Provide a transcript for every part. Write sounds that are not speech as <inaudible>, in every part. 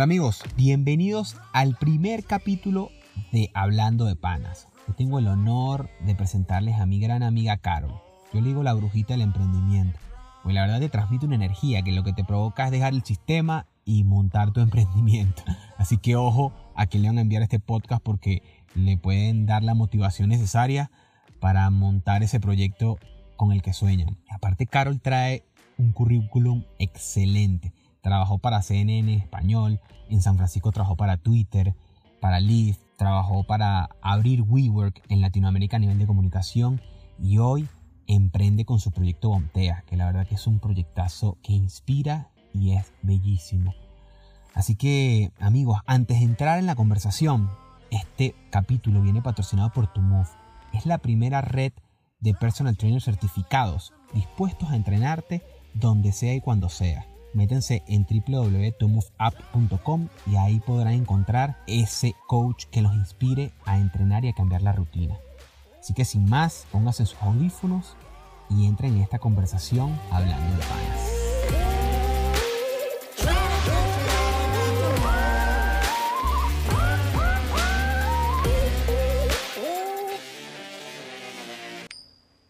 Hola amigos, bienvenidos al primer capítulo de Hablando de Panas. Yo tengo el honor de presentarles a mi gran amiga Carol. Yo le digo la brujita del emprendimiento. Pues la verdad te transmite una energía que lo que te provoca es dejar el sistema y montar tu <laughs> emprendimiento. Así que ojo a que le van a enviar este podcast porque le pueden dar la motivación necesaria para montar ese proyecto con el que sueñan. Aparte, Carol trae un currículum excelente. Trabajó para CNN español, en San Francisco trabajó para Twitter, para Lyft, trabajó para abrir WeWork en Latinoamérica a nivel de comunicación y hoy emprende con su proyecto Bontea, que la verdad que es un proyectazo que inspira y es bellísimo. Así que amigos, antes de entrar en la conversación, este capítulo viene patrocinado por TuMove. Es la primera red de personal trainers certificados dispuestos a entrenarte donde sea y cuando sea. Métense en www.tomoveapp.com y ahí podrán encontrar ese coach que los inspire a entrenar y a cambiar la rutina. Así que sin más, pónganse sus audífonos y entren en esta conversación hablando de panas.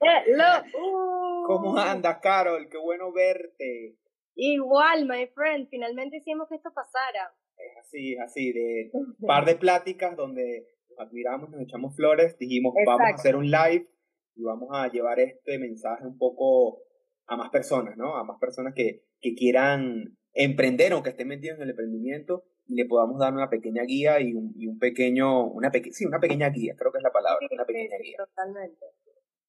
Hello. ¿Cómo andas, Carol? Qué bueno verte. Igual, my friend. Finalmente hicimos que esto pasara. Es así, es así. De un par de pláticas donde nos admiramos, nos echamos flores. Dijimos, vamos a hacer un live y vamos a llevar este mensaje un poco a más personas, ¿no? A más personas que, que quieran emprender o que estén metidos en el emprendimiento y le podamos dar una pequeña guía y un, y un pequeño, una pequeña, sí, una pequeña guía, creo que es la palabra, una pequeña sí, guía. Totalmente.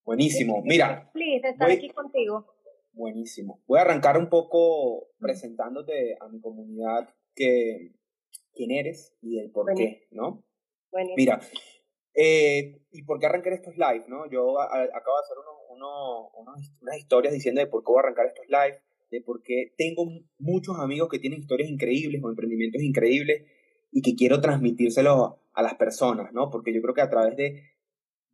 Buenísimo. Mira. Feliz de estar voy- aquí contigo. Buenísimo. Voy a arrancar un poco presentándote a mi comunidad que quién eres y el por qué, ¿no? Buenísimo. Mira, eh, ¿y por qué arrancar estos live, no? Yo a- a- acabo de hacer uno- uno- unos- unas historias diciendo de por qué voy a arrancar estos live, de por qué tengo muchos amigos que tienen historias increíbles o emprendimientos increíbles y que quiero transmitírselos a las personas, ¿no? Porque yo creo que a través de,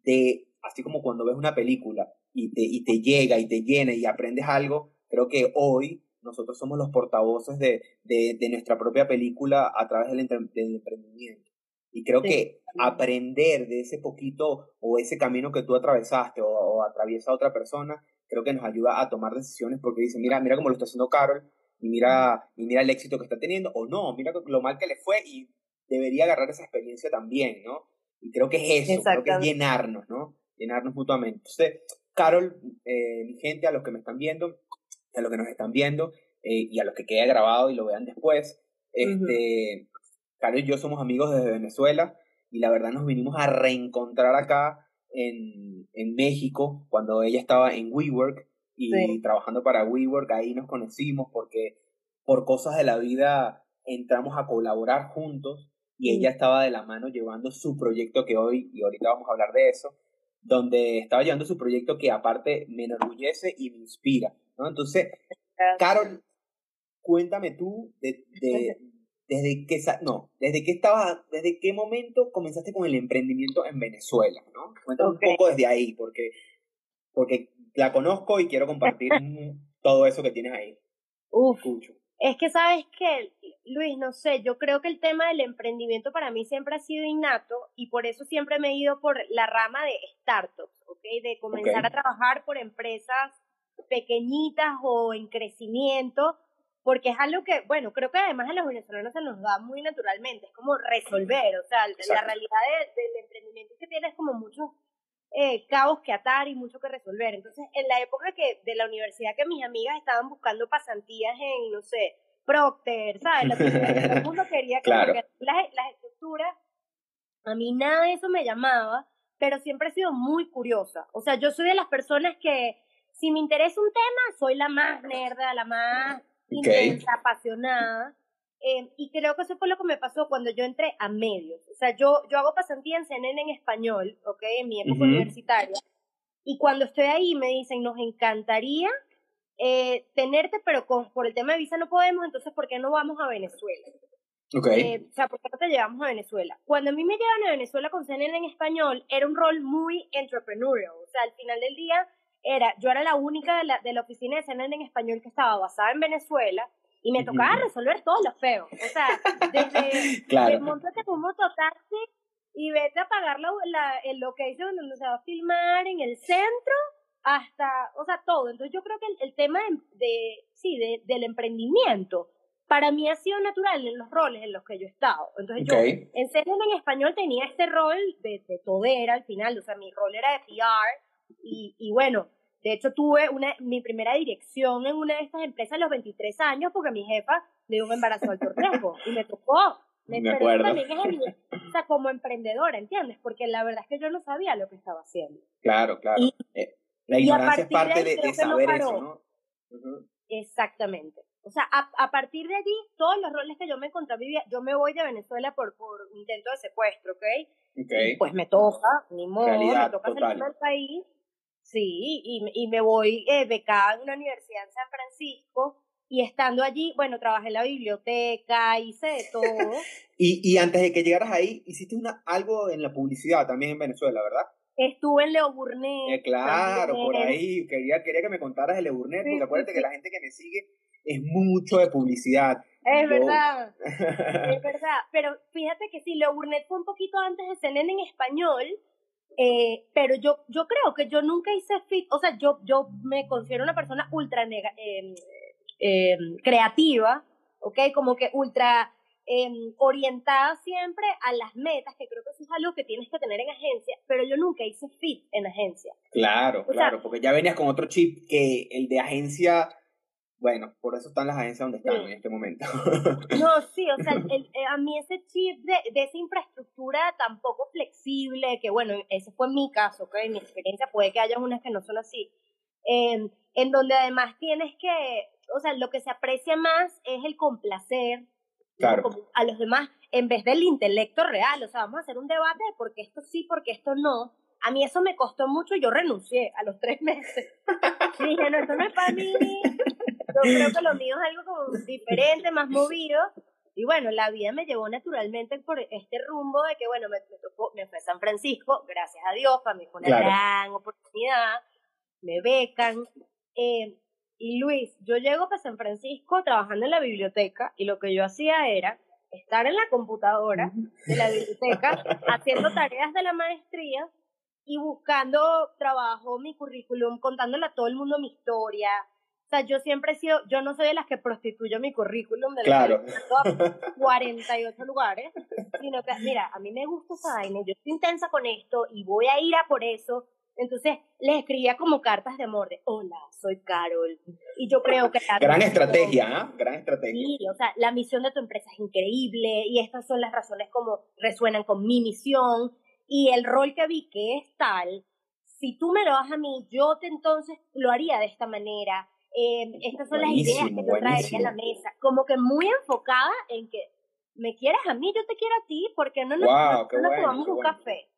de así como cuando ves una película y te, y te llega y te llena y aprendes algo, creo que hoy nosotros somos los portavoces de, de, de nuestra propia película a través del, del emprendimiento. Y creo Sí. que aprender de ese poquito o ese camino que tú atravesaste o, o atraviesa otra persona, creo que nos ayuda a tomar decisiones porque dice, mira, mira cómo lo está haciendo Carol y mira, y mira el éxito que está teniendo, o no, mira lo mal que le fue y debería agarrar esa experiencia también, ¿no? Y creo que es eso, creo que es llenarnos, ¿no? Llenarnos mutuamente. Entonces, Carol, eh, mi gente, a los que me están viendo, a los que nos están viendo eh, y a los que quede grabado y lo vean después, este, Carol y yo somos amigos desde Venezuela y la verdad nos vinimos a reencontrar acá en, en México cuando ella estaba en WeWork y Sí. trabajando para WeWork, ahí nos conocimos porque por cosas de la vida entramos a colaborar juntos y ella estaba de la mano llevando su proyecto que hoy, y ahorita vamos a hablar de eso, donde estaba llevando su proyecto que aparte me enorgullece y me inspira, ¿no? Entonces, Carol, cuéntame tú de, de- desde qué sa- no, desde qué estabas, desde qué momento comenzaste con el emprendimiento en Venezuela, ¿no? Cuéntame un poco desde ahí, porque, porque la conozco y quiero compartir <laughs> todo eso que tienes ahí. Uf. Escucho. Es que sabes que, Luis, no sé, yo creo que el tema del emprendimiento para mí siempre ha sido innato y por eso siempre me he ido por la rama de startups, ¿ok? De comenzar a trabajar por empresas pequeñitas o en crecimiento, porque es algo que, bueno, creo que además a los venezolanos se nos da muy naturalmente, es como resolver, o sea, la realidad de- del emprendimiento que tienes como muchos eh, cabos que atar y mucho que resolver. Entonces, en la época que de la universidad que mis amigas estaban buscando pasantías en, no sé, Procter, ¿sabes? La primera que todo el mundo <laughs> quería Claro. que las, las estructuras, a mí nada de eso me llamaba, pero siempre he sido muy curiosa. O sea, yo soy de las personas que si me interesa un tema, soy la más nerda, la más intensa, apasionada. Eh, y creo que eso fue lo que me pasó cuando yo entré a medios. O sea, yo, yo hago pasantía en CNN en español, ¿ok? En mi época universitaria. Y cuando estoy ahí me dicen, nos encantaría eh, tenerte, pero con, por el tema de visa no podemos, entonces ¿por qué no vamos a Venezuela? Ok. Eh, o sea, ¿por qué no te llevamos a Venezuela? Cuando a mí me llevan a Venezuela con CNN en español, era un rol muy entrepreneurial. O sea, al final del día, era, yo era la única de la, de la oficina de CNN en español que estaba basada en Venezuela y me tocaba resolver todos los feos. O sea, desde <laughs> claro. montate un mototaxi y vete a pagar la, la, el location donde se va a filmar en el centro hasta, o sea, todo. Entonces yo creo que el, el tema de, sí, de, del emprendimiento para mí ha sido natural en los roles en los que yo he estado. Entonces yo en CNN en español tenía este rol de, de todera al final, o sea, mi rol era de PR y, y bueno, de hecho, tuve una, mi primera dirección en una de estas empresas a los 23 años porque mi jefa le dio un embarazo alto riesgo y me tocó. <laughs> Me, me acuerdo. También es o sea, como emprendedora, ¿entiendes? Porque la verdad es que yo no sabía lo que estaba haciendo. Claro, claro. Y, eh, la ignorancia es parte de, de, saber eso, ¿no? Uh -huh. Exactamente. O sea, a, a, partir de allí, todos los roles que yo me vivía, yo me voy de Venezuela por, por intento de secuestro, ¿ok? okay. Y pues me toca, ni modo, Realidad, me toca salir del país Sí, y, y me voy eh, becada en una universidad en San Francisco y estando allí, bueno, trabajé en la biblioteca, hice de todo. <laughs> y, y antes de que llegaras ahí, hiciste una, algo en la publicidad también en Venezuela, ¿verdad? Estuve en Leo Burnett. Eh, claro, también. por ahí. Quería, quería que me contaras de Leo Burnett, sí, porque acuérdate sí, que la gente que me sigue es mucho de publicidad. Es Yo... verdad, <laughs> es verdad. Pero fíjate que sí, Leo Burnett fue un poquito antes de CNN en español, eh, pero yo, yo creo que yo nunca hice fit, o sea, yo, yo me considero una persona ultra nega, eh, eh, creativa, ¿ok? Como que ultra orientada siempre a las metas, que creo que eso es algo que tienes que tener en agencia, pero yo nunca hice fit en agencia. Claro, o claro, sea, porque ya venías con otro chip que el de agencia bueno, por eso están las agencias donde están sí. en este momento. No, <laughs> sí, o sea, el, el, a mí ese chip de, de, esa infraestructura tan poco flexible, que bueno, ese fue mi caso, ¿ok? Mi experiencia puede que haya unas que no son así, eh, en donde además tienes que, o sea, lo que se aprecia más es el complacer claro. a los demás en vez del intelecto real, o sea, vamos a hacer un debate de por qué esto sí, por qué esto no. A mí eso me costó mucho y yo renuncié a los tres meses. <laughs> Dije, no, esto no es para mí, yo creo que lo mío es algo como diferente, más movido. Y bueno, la vida me llevó naturalmente por este rumbo de que, bueno, me, me tocó, me fue a San Francisco, gracias a Dios, para mí fue una claro. gran oportunidad, me becan. Eh, y Luis, yo llego para San Francisco trabajando en la biblioteca y lo que yo hacía era estar en la computadora de la biblioteca <laughs> haciendo tareas de la maestría y buscando trabajo, mi currículum, contándole a todo el mundo mi historia, o sea, yo siempre he sido, yo no soy de las que prostituyo mi currículum de claro. a <laughs> 48 lugares, sino que, mira, a mí me gusta esa vaina, yo estoy intensa con esto y voy a ir a por eso. Entonces les escribía como cartas de amor de, hola, soy Carol. Y yo creo que... La Gran misión, estrategia, ¿eh? Gran estrategia. Sí, o sea, la misión de tu empresa es increíble y estas son las razones como resuenan con mi misión y el rol que vi que es tal, si tú me lo das a mí, yo te entonces lo haría de esta manera eh, estas son buenísimo, las ideas que yo traería a la mesa, como que muy enfocada en que me quieres a mí, yo te quiero a ti, porque no nos, wow, no, qué no bueno, tomamos un bueno. café.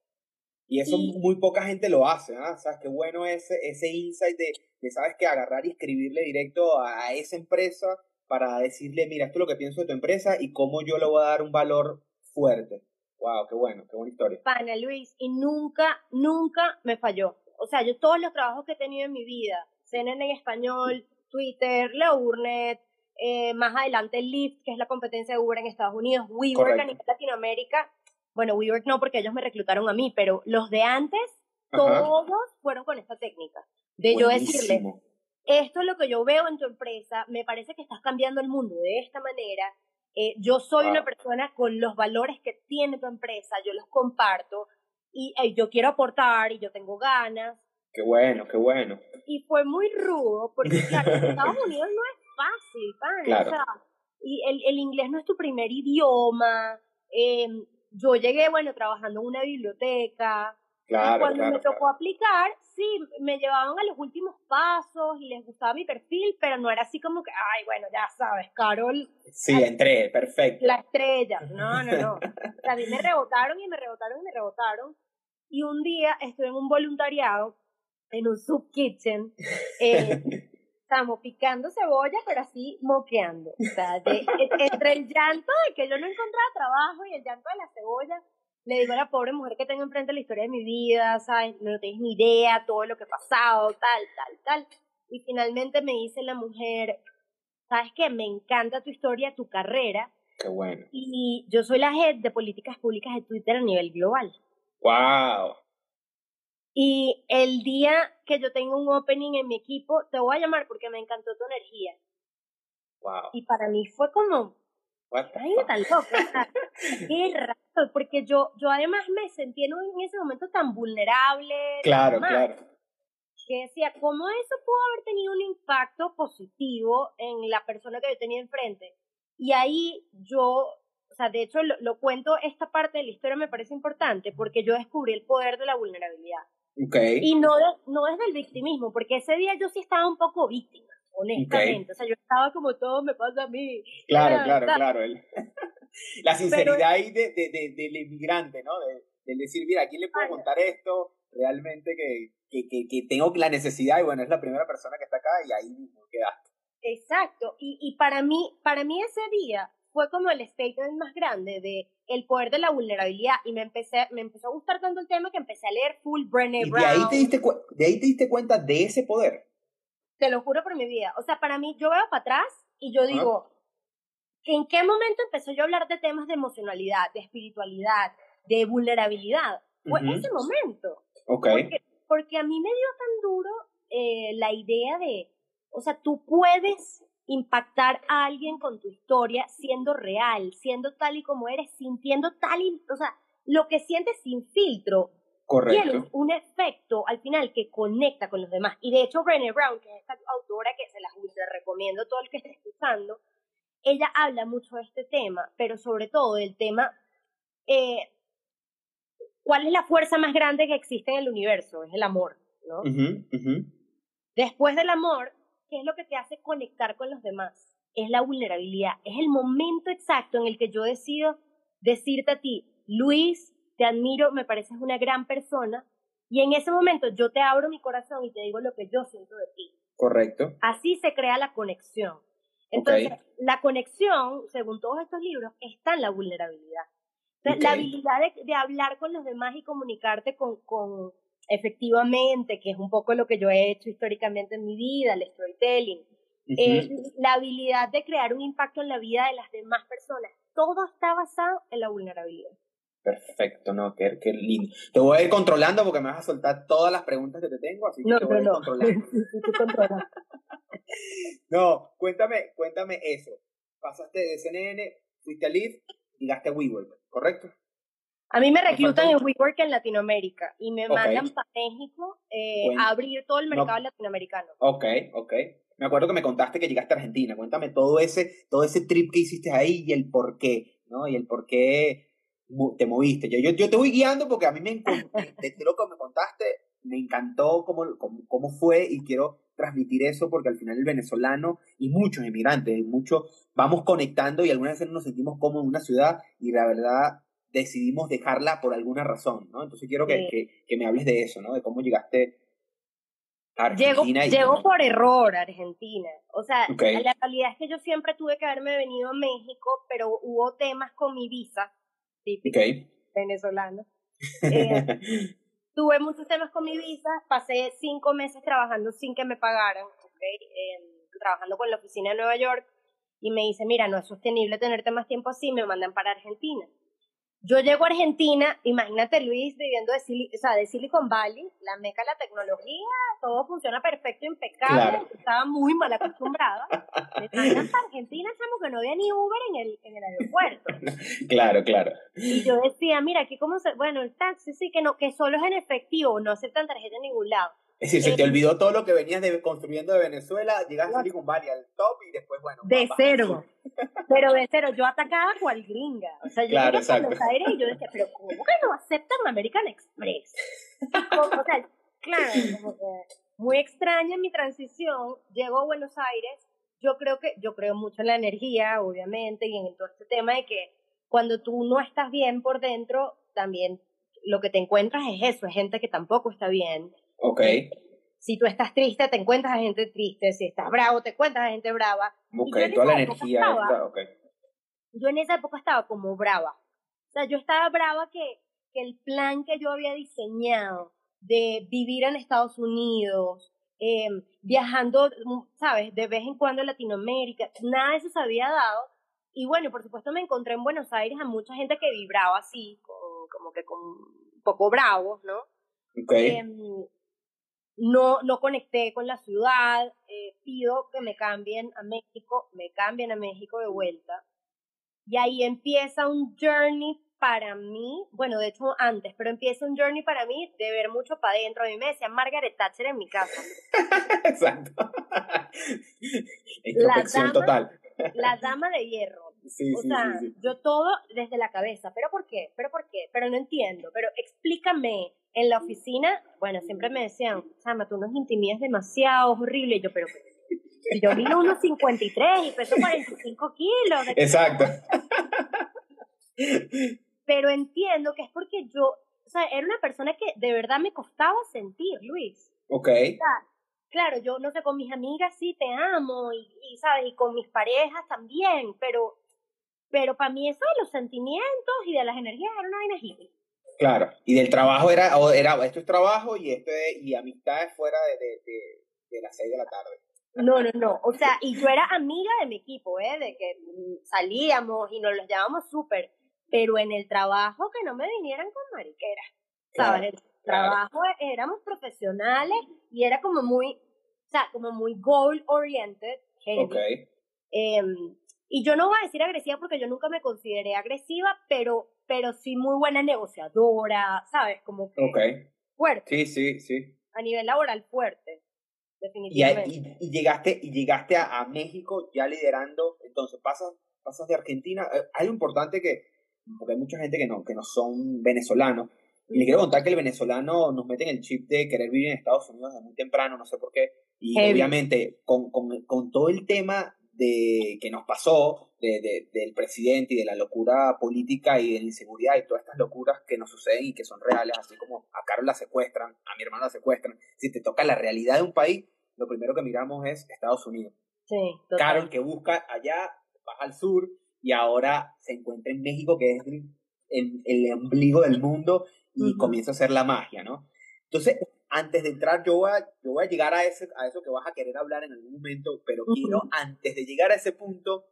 Y eso muy poca gente lo hace, ¿ah? ¿sabes? Qué bueno ese, ese insight de, de, ¿sabes? Que agarrar y escribirle directo a, a esa empresa para decirle, mira, esto es lo que pienso de tu empresa y cómo yo le voy a dar un valor fuerte. Wow, qué bueno, qué buena historia. Pana Luis, y nunca, nunca me falló. O sea, yo todos los trabajos que he tenido en mi vida, CNN en español, Twitter, la Urnet, eh, más adelante Lyft, que es la competencia de Uber en Estados Unidos, WeWork a nivel Latinoamérica. Bueno, WeWork no, porque ellos me reclutaron a mí, pero los de antes, Ajá. todos fueron con esta técnica. De Buenísimo. yo decirle, esto es lo que yo veo en tu empresa, me parece que estás cambiando el mundo de esta manera. Eh, yo soy wow. una persona con los valores que tiene tu empresa, yo los comparto y eh, yo quiero aportar y yo tengo ganas. Qué bueno, qué bueno. Y fue muy rudo, porque claro, en Estados <laughs> Unidos no es fácil, pan, claro. o sea, y el, el, inglés no es tu primer idioma. Eh, yo llegué, bueno, trabajando en una biblioteca. Claro, y cuando claro, me tocó claro. aplicar, sí, me llevaban a los últimos pasos y les gustaba mi perfil, pero no era así como que, ay, bueno, ya sabes, Carol. Sí, entré, perfecto. La estrella. No, no, no. <laughs> o sea, a mí me rebotaron y me rebotaron y me rebotaron. Y un día estuve en un voluntariado en un sub kitchen. Eh, <laughs> estamos picando cebolla, pero así moqueando. O sea, de, entre el llanto de que yo no encontraba trabajo y el llanto de la cebolla, le digo a la pobre mujer que tengo enfrente la historia de mi vida, ¿sabes? No tienes ni idea todo lo que he pasado, tal, tal, tal. Y finalmente me dice la mujer, sabes que me encanta tu historia, tu carrera. Qué bueno. Y yo soy la head de políticas públicas de Twitter a nivel global. ¡Wow! Y el día que yo tenga un opening en mi equipo, te voy a llamar porque me encantó tu energía. ¡Wow! Y para mí fue como, ay, tan loco. qué <laughs> raro, porque yo, yo además me sentí en, ese momento tan vulnerable. Claro, claro. Que decía, ¿cómo eso pudo haber tenido un impacto positivo en la persona que yo tenía enfrente? Y ahí yo, o sea, de hecho lo, lo cuento, esta parte de la historia me parece importante porque yo descubrí el poder de la vulnerabilidad. Okay. Y no, no es del victimismo, porque ese día yo sí estaba un poco víctima, honestamente. O sea, yo estaba como todo me pasa a mí. Claro, <laughs> claro, claro. <laughs> la sinceridad ahí de, de, del inmigrante, ¿no? De, decir, mira, ¿a quién le puedo contar esto? Realmente que, que, que, que, tengo la necesidad y bueno, es la primera persona que está acá y ahí mismo quedaste. Exacto. Y, y para mí, para mí ese día fue como el statement más grande de el poder de la vulnerabilidad y me empecé me empezó a gustar tanto el tema que empecé a leer full Brené Brown. ¿Y de ahí te diste de ahí te diste cuenta de ese poder? Te lo juro por mi vida. O sea, para mí yo veo para atrás y yo digo ¿en qué momento empezó yo a hablar de temas de emocionalidad, de espiritualidad, de vulnerabilidad? Fue ese momento. Okay. Porque, porque a mí me dio tan duro eh, la idea de, o sea, tú puedes impactar a alguien con tu historia siendo real, siendo tal y como eres, sintiendo tal y, o sea, lo que sientes sin filtro. Correcto. Tiene un efecto al final que conecta con los demás. Y de hecho, Brené Brown, que es esta autora que se la recomiendo todo el que esté escuchando, ella habla mucho de este tema, pero sobre todo del tema, eh, ¿cuál es la fuerza más grande que existe en el universo? Es el amor, ¿no? Después del amor ¿qué es lo que te hace conectar con los demás? Es la vulnerabilidad, es el momento exacto en el que yo decido decirte a ti, Luis, te admiro, me pareces una gran persona, y en ese momento yo te abro mi corazón y te digo lo que yo siento de ti. Correcto. Así se crea la conexión. Entonces, la conexión, según todos estos libros, está en la vulnerabilidad. La habilidad de, de, hablar con los demás y comunicarte con, con, efectivamente, que es un poco lo que yo he hecho históricamente en mi vida, el storytelling, eh, la habilidad de crear un impacto en la vida de las demás personas. Todo está basado en la vulnerabilidad. Perfecto, no, qué, qué lindo. Te voy a ir controlando porque me vas a soltar todas las preguntas que te tengo, así que no, te voy no, a ir controlando. <laughs> <laughs> no, cuéntame, cuéntame eso. Pasaste de CNN, fuiste a Lead y llegaste a WeWork, ¿correcto? A mí me reclutan en WeWork en Latinoamérica y me mandan para México eh, a abrir todo el mercado latinoamericano. Ok, ok. Me acuerdo que me contaste que llegaste a Argentina. Cuéntame todo ese, todo ese trip que hiciste ahí y el por qué, ¿no? Y el por qué te moviste. Yo, yo, yo te voy guiando porque a mí me encantó, desde lo que me contaste, me encantó cómo, cómo, cómo fue y quiero transmitir eso porque al final el venezolano y muchos inmigrantes, muchos vamos conectando y algunas veces nos sentimos como en una ciudad y la verdad decidimos dejarla por alguna razón, ¿no? Entonces quiero que, que, me hables de eso, ¿no? De cómo llegaste a Argentina. Llegó, por error a Argentina. O sea, la realidad es que yo siempre tuve que haberme venido a México, pero hubo temas con mi visa, típico venezolano. <laughs> Eh, tuve muchos temas con mi visa, pasé cinco meses trabajando sin que me pagaran, trabajando con la oficina de Nueva York, y me dice, mira, no es sostenible tenerte más tiempo así, me mandan para Argentina. Yo llego a Argentina, imagínate Luis viviendo de, o sea, de Silicon Valley, la meca de la tecnología, todo funciona perfecto, impecable, estaba muy mal acostumbrada. Me mandan <laughs> para Argentina, chamo, que no había ni Uber en el, en el aeropuerto. claro, claro. Y yo decía, mira, aquí cómo se, bueno, el taxi sí que no, que solo es en efectivo, no aceptan tarjeta en ningún lado. Es decir, se te eh, olvidó todo lo que venías de, construyendo de Venezuela, llegaste a Valley al top y después, bueno. De cero. <laughs> Pero de cero, yo atacaba cual gringa. O sea, yo claro, llegué a Buenos Aires y yo decía, pero ¿cómo que no aceptan American Express? <laughs> o sea, claro, como que muy extraña mi transición. Llego a Buenos Aires, yo creo que, yo creo mucho en la energía, obviamente, y en todo este tema de que cuando tú no estás bien por dentro, también lo que te encuentras es eso, es gente que tampoco está bien Ok. Si tú estás triste, te encuentras a gente triste. Si estás bravo, te encuentras a gente brava. Ok, toda la energía estaba, okay. Yo en esa época estaba como brava. O sea, yo estaba brava que, que el plan que yo había diseñado de vivir en Estados Unidos, em, viajando, ¿sabes? De vez en cuando a Latinoamérica, nada de eso se había dado. Y bueno, por supuesto me encontré en Buenos Aires a mucha gente que vibraba así, como que con un poco bravos, ¿no? Okay. Em, no, no conecté con la ciudad, eh, pido que me cambien a México, me cambian a México de vuelta. Y ahí empieza un journey para mí, bueno, de hecho antes, pero empieza un journey para mí de ver mucho para adentro. A mí me decían Margaret Thatcher en mi casa. <laughs> Exacto. la dama, total. La dama de hierro. O sea, yo todo desde la cabeza. ¿Pero por qué? ¿Pero por qué? Pero no entiendo. Pero explícame. En la oficina, bueno, siempre me decían, Sama, tú nos intimidas demasiado, es horrible. Y yo, pero yo mido unos 53 y peso 45 kilos. Exacto. pero entiendo que es porque yo, o sea, era una persona que de verdad me costaba sentir, Luis. Ok. O sea, claro, yo no sé, con mis amigas sí te amo y, y, ¿sabes? Y con mis parejas también, pero, pero para mí eso de los sentimientos y de las energías era una vaina hippie. Claro, y del trabajo era, era esto es trabajo y esto es, y amistades fuera de, de, de, de las seis de la tarde. No, no, no. O sea, y yo era amiga de mi equipo, ¿eh? De que salíamos y nos los llevábamos súper pero en el trabajo que no me vinieran con mariqueras. ¿Sabes? el trabajo éramos profesionales y era como muy, o sea, como muy goal oriented. Okay. Em, y yo no voy a decir agresiva porque yo nunca me consideré agresiva, pero, pero sí muy buena negociadora, ¿sabes? Como que okay. fuerte. Sí, sí, sí. A nivel laboral fuerte, definitivamente. Y, y, llegaste, y llegaste a, a, México ya liderando, entonces pasas, pasas de Argentina. Eh, hay algo importante que porque hay mucha gente que no, que no son venezolanos. Y le quiero contar que el venezolano nos mete en el chip de querer vivir en Estados Unidos desde muy temprano, no sé por qué. Y obviamente con, con, con, todo el tema de que nos pasó de, de, del presidente y de la locura política y de la inseguridad y todas estas locuras que nos suceden y que son reales, así como a Carol la secuestran, a mi hermano la secuestran. Si te toca la realidad de un país, lo primero que miramos es Estados Unidos. Sí, Carol que busca allá, baja al sur, y ahora se encuentra en México, que es el, el ombligo del mundo, y comienza a hacer la magia, ¿no? Entonces, antes de entrar, yo voy a, yo voy a llegar a, ese, a eso que vas a querer hablar en algún momento, pero quiero, antes de llegar a ese punto,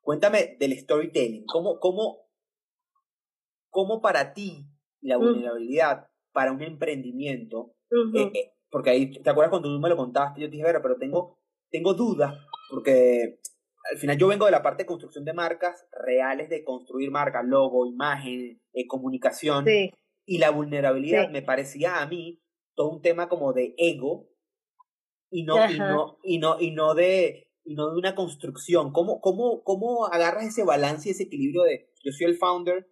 cuéntame del storytelling. ¿Cómo, cómo, cómo para ti la vulnerabilidad para un emprendimiento, eh, eh, porque ahí, ¿te acuerdas cuando tú me lo contaste? Yo te dije, pero tengo, tengo dudas, porque al final yo vengo de la parte de construcción de marcas reales, de construir marcas, logo, imagen, eh, comunicación. Y la vulnerabilidad me parecía a mí todo un tema como de ego y no, y no, y no, y no de, y no de una construcción. ¿Cómo, cómo, ¿Cómo agarras ese balance y ese equilibrio de yo soy el founder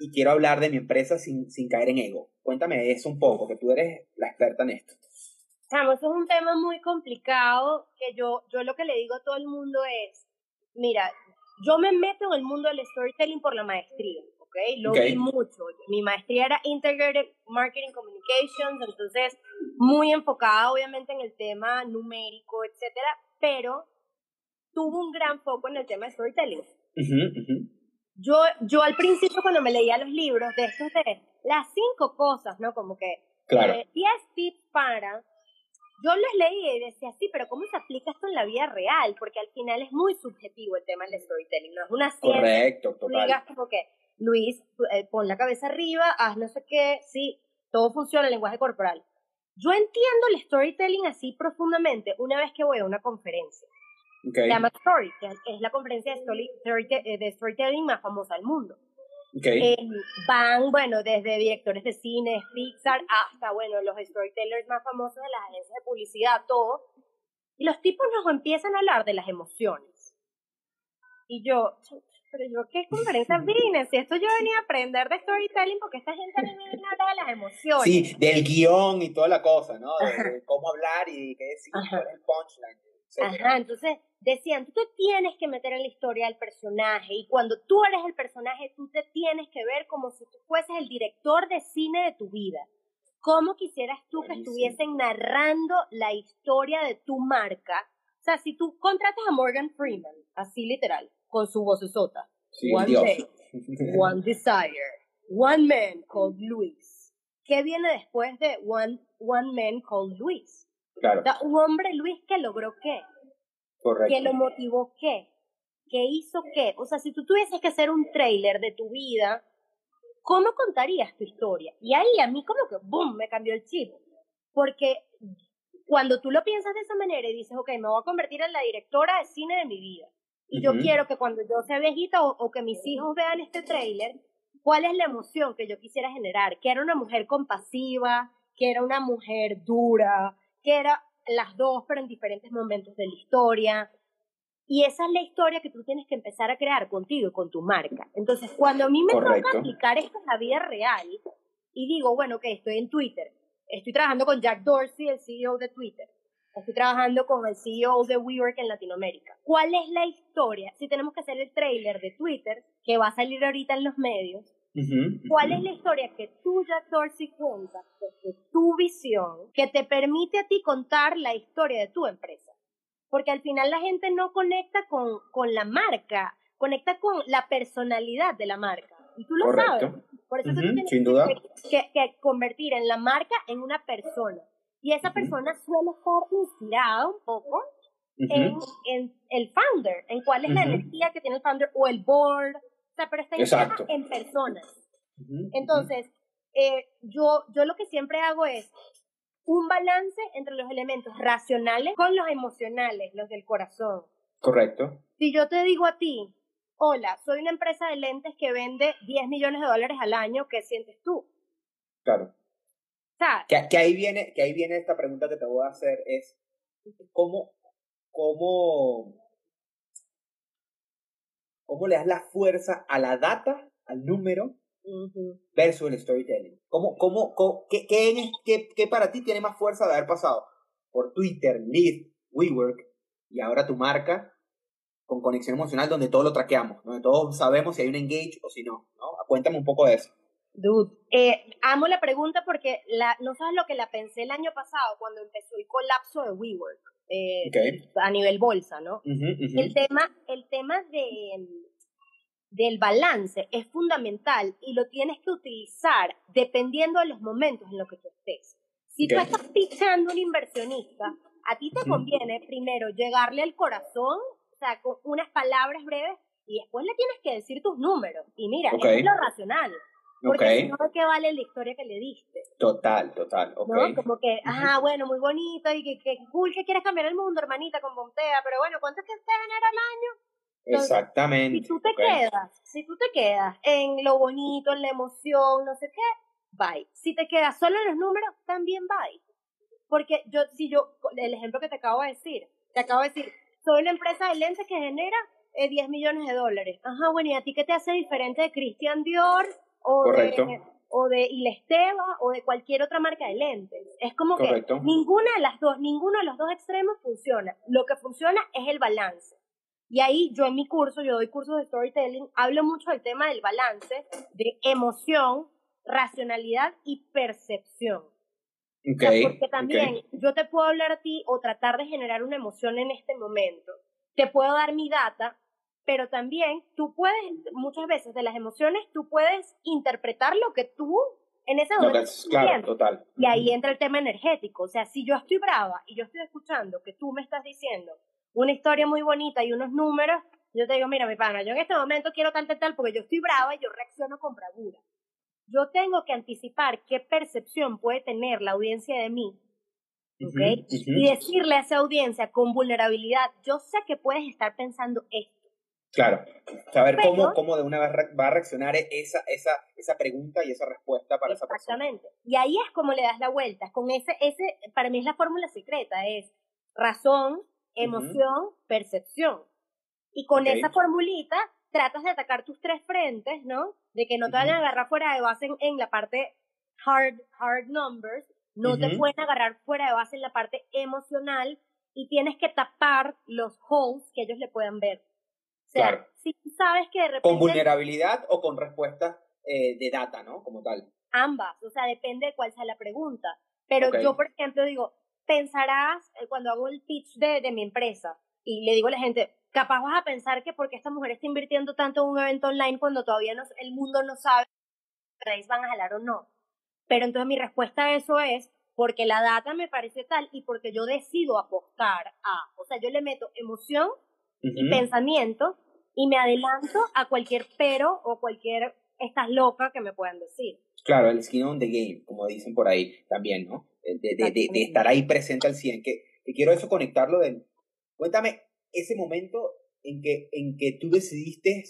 y quiero hablar de mi empresa sin, sin caer en ego? Cuéntame eso un poco, que tú eres la experta en esto. Vamos, es un tema muy complicado que yo, yo lo que le digo a todo el mundo es, mira, yo me meto en el mundo del storytelling por la maestría, Lo vi mucho. Mi maestría era Integrated Marketing Communications, entonces muy enfocada obviamente en el tema numérico, etcétera, pero tuvo un gran foco en el tema de storytelling. Yo, yo al principio cuando me leía los libros de estos de las cinco cosas, ¿no? Como que claro. 10 tips para yo los leí y decía, sí, pero ¿cómo se aplica esto en la vida real? Porque al final es muy subjetivo el tema del storytelling, no es una ciencia. Correcto, total. Digas como que, Luis, eh, pon la cabeza arriba, haz no sé qué, sí, todo funciona en lenguaje corporal. Yo entiendo el storytelling así profundamente una vez que voy a una conferencia. Okay. Se llama Story, que es la conferencia de, story, eh, de storytelling más famosa del mundo. Okay. Eh, van, bueno, desde directores de cine, Pixar, hasta, bueno, los storytellers más famosos de las agencias de publicidad, todo. Y los tipos nos empiezan a hablar de las emociones. Y yo, pero yo, ¿qué <laughs> conferencia vine? Si esto yo venía a aprender de storytelling, porque esta gente a mí me viene a hablar de las emociones. Sí, del guion y toda la cosa, ¿no? De, cómo hablar y qué decir, cuál es el punchline. Ajá, entonces decían, tú te tienes que meter en la historia del personaje y cuando tú eres el personaje, tú te tienes que ver como si tú fueses el director de cine de tu vida. ¿Cómo quisieras tú que estuviesen narrando la historia de tu marca? O sea, si tú contratas a Morgan Freeman, así literal, con su voz sota. Sí, one day, one desire, one man called Luis. ¿Qué viene después de one, one man called Luis? Claro. O sea, un hombre, Luis, que logró qué, Correcto. que lo motivó qué, que hizo qué. O sea, si tú tuvieses que hacer un trailer de tu vida, ¿cómo contarías tu historia? Y ahí a mí como que, ¡boom!, me cambió el chip. Porque cuando tú lo piensas de esa manera y dices, ok, me voy a convertir en la directora de cine de mi vida. Y yo Ujú. quiero que cuando yo sea viejita o, o que mis hijos vean este tráiler, ¿cuál es la emoción que yo quisiera generar? Que era una mujer compasiva, que era una mujer dura, que era las dos, pero en diferentes momentos de la historia. Y esa es la historia que tú tienes que empezar a crear contigo y con tu marca. Entonces, cuando a mí me Correcto. toca aplicar esto en la vida real y digo, bueno, que estoy en Twitter, estoy trabajando con Jack Dorsey, el CEO de Twitter, estoy trabajando con el CEO de WeWork en Latinoamérica. ¿Cuál es la historia? Si tenemos que hacer el trailer de Twitter, que va a salir ahorita en los medios, ¿Cuál es la historia que tú, Jack Dorsey, cuentas desde tu visión que te permite a ti contar la historia de tu empresa? Porque al final la gente no conecta con, con la marca, conecta con la personalidad de la marca. Y tú lo Correcto. sabes. Por eso tú tienes sin duda. que, que- que convertir en la marca en una persona. Y esa persona suele estar inspirada un poco en, el founder, en cuál es la energía que tiene el founder o el board. O sea, pero está inspirada Exacto. en personas. Entonces, eh, yo, yo lo que siempre hago es un balance entre los elementos racionales con los emocionales, los del corazón. Correcto. Si yo te digo a ti, hola, soy una empresa de lentes que vende 10 millones de dólares al año, ¿qué sientes tú? Claro. Sea, Que, que ahí viene, que ahí viene esta pregunta que te voy a hacer es cómo, cómo, cómo le das la fuerza a la data, al número, versus el storytelling. ¿Cómo, cómo, cómo- qué, qué, qué- qué para ti tiene más fuerza de haber pasado por Twitter, Lead, WeWork y ahora tu marca con conexión emocional donde todo lo traqueamos, donde todos sabemos si hay un engage o si no, ¿no? Cuéntame un poco de eso. Dude, eh, amo la pregunta porque la, no sabes lo que la pensé el año pasado cuando empezó el colapso de WeWork eh, Ok. a nivel bolsa, ¿no? Ujú. El tema, el tema de, del balance es fundamental y lo tienes que utilizar dependiendo de los momentos en los que tú estés. Si tú Ok. estás pitchando a un inversionista, a ti te conviene primero llegarle al corazón, o sea, con unas palabras breves, y después le tienes que decir tus números. Y mira, Ok. eso es lo racional. Porque Ok. si no, ¿de qué vale la historia que le diste? Total, total, ok. ¿no? Como que, ajá, bueno, muy bonito y que, que cool que quieres cambiar el mundo, hermanita, con Bontea, pero bueno, ¿cuánto es que usted genera al año? Entonces, Exactamente. Si tú te ok. quedas, si tú te quedas en lo bonito, en la emoción, no sé qué, bye. Si te quedas solo en los números, también bye. Porque yo, si yo, el ejemplo que te acabo de decir, te acabo de decir, soy una empresa de lentes que genera eh, 10 millones de dólares. Ajá, bueno, ¿y a ti qué te hace diferente de Christian Dior o Correcto. de o de Ilesteva o de cualquier otra marca de lentes? Es como Correcto. que ninguna de las dos, ninguno de los dos extremos funciona. Lo que funciona es el balance. Y ahí yo en mi curso, yo doy cursos de storytelling, hablo mucho del tema del balance de emoción, racionalidad y percepción. O Ok, sea, porque también yo te puedo hablar a ti o tratar de generar una emoción en este momento. Te puedo dar mi data, pero también tú puedes, muchas veces de las emociones, tú puedes interpretar lo que tú en ese momento es, claro, total. Y ahí entra el tema energético. O sea, si yo estoy brava y yo estoy escuchando que tú me estás diciendo una historia muy bonita y unos números, yo te digo, mira, mi pana, yo en este momento quiero tal, tal, tal, porque yo estoy brava y yo reacciono con bravura. Yo tengo que anticipar qué percepción puede tener la audiencia de mí, ¿ok? Ujú, ujú. Y decirle a esa audiencia con vulnerabilidad, yo sé que puedes estar pensando esto. Claro, saber Pero- cómo, cómo de una vez va a reaccionar esa, esa, esa pregunta y esa respuesta para esa persona. Exactamente. Y ahí es como le das la vuelta. Con ese, ese, para mí es la fórmula secreta, es razón, emoción, percepción. Y con esa formulita tratas de atacar tus tres frentes, ¿no? De que no te vayan a Ujú. agarrar fuera de base en, en la parte hard, hard numbers, no te pueden agarrar fuera de base en la parte emocional y tienes que tapar los holes que ellos le puedan ver. O sea, Claro. si sabes que de repente ¿Con vulnerabilidad o con respuestas eh, de data, ¿no? Como tal. ambas, o sea, depende de cuál sea la pregunta. Pero Ok. yo, por ejemplo, digo, pensarás, eh, cuando hago el pitch de, de mi empresa, y le digo a la gente, capaz vas a pensar que porque esta mujer está invirtiendo tanto en un evento online cuando todavía no, el mundo no sabe si van a jalar o no. Pero entonces mi respuesta a eso es, porque la data me parece tal y porque yo decido apostar a, o sea, yo le meto emoción y pensamiento y me adelanto a cualquier pero o cualquier estás loca que me puedan decir. Claro, el skin on the game, como dicen por ahí también, ¿no? De, de, de, estar ahí presente al 100. Que, que quiero eso conectarlo del... Cuéntame ese momento en que, en que tú decidiste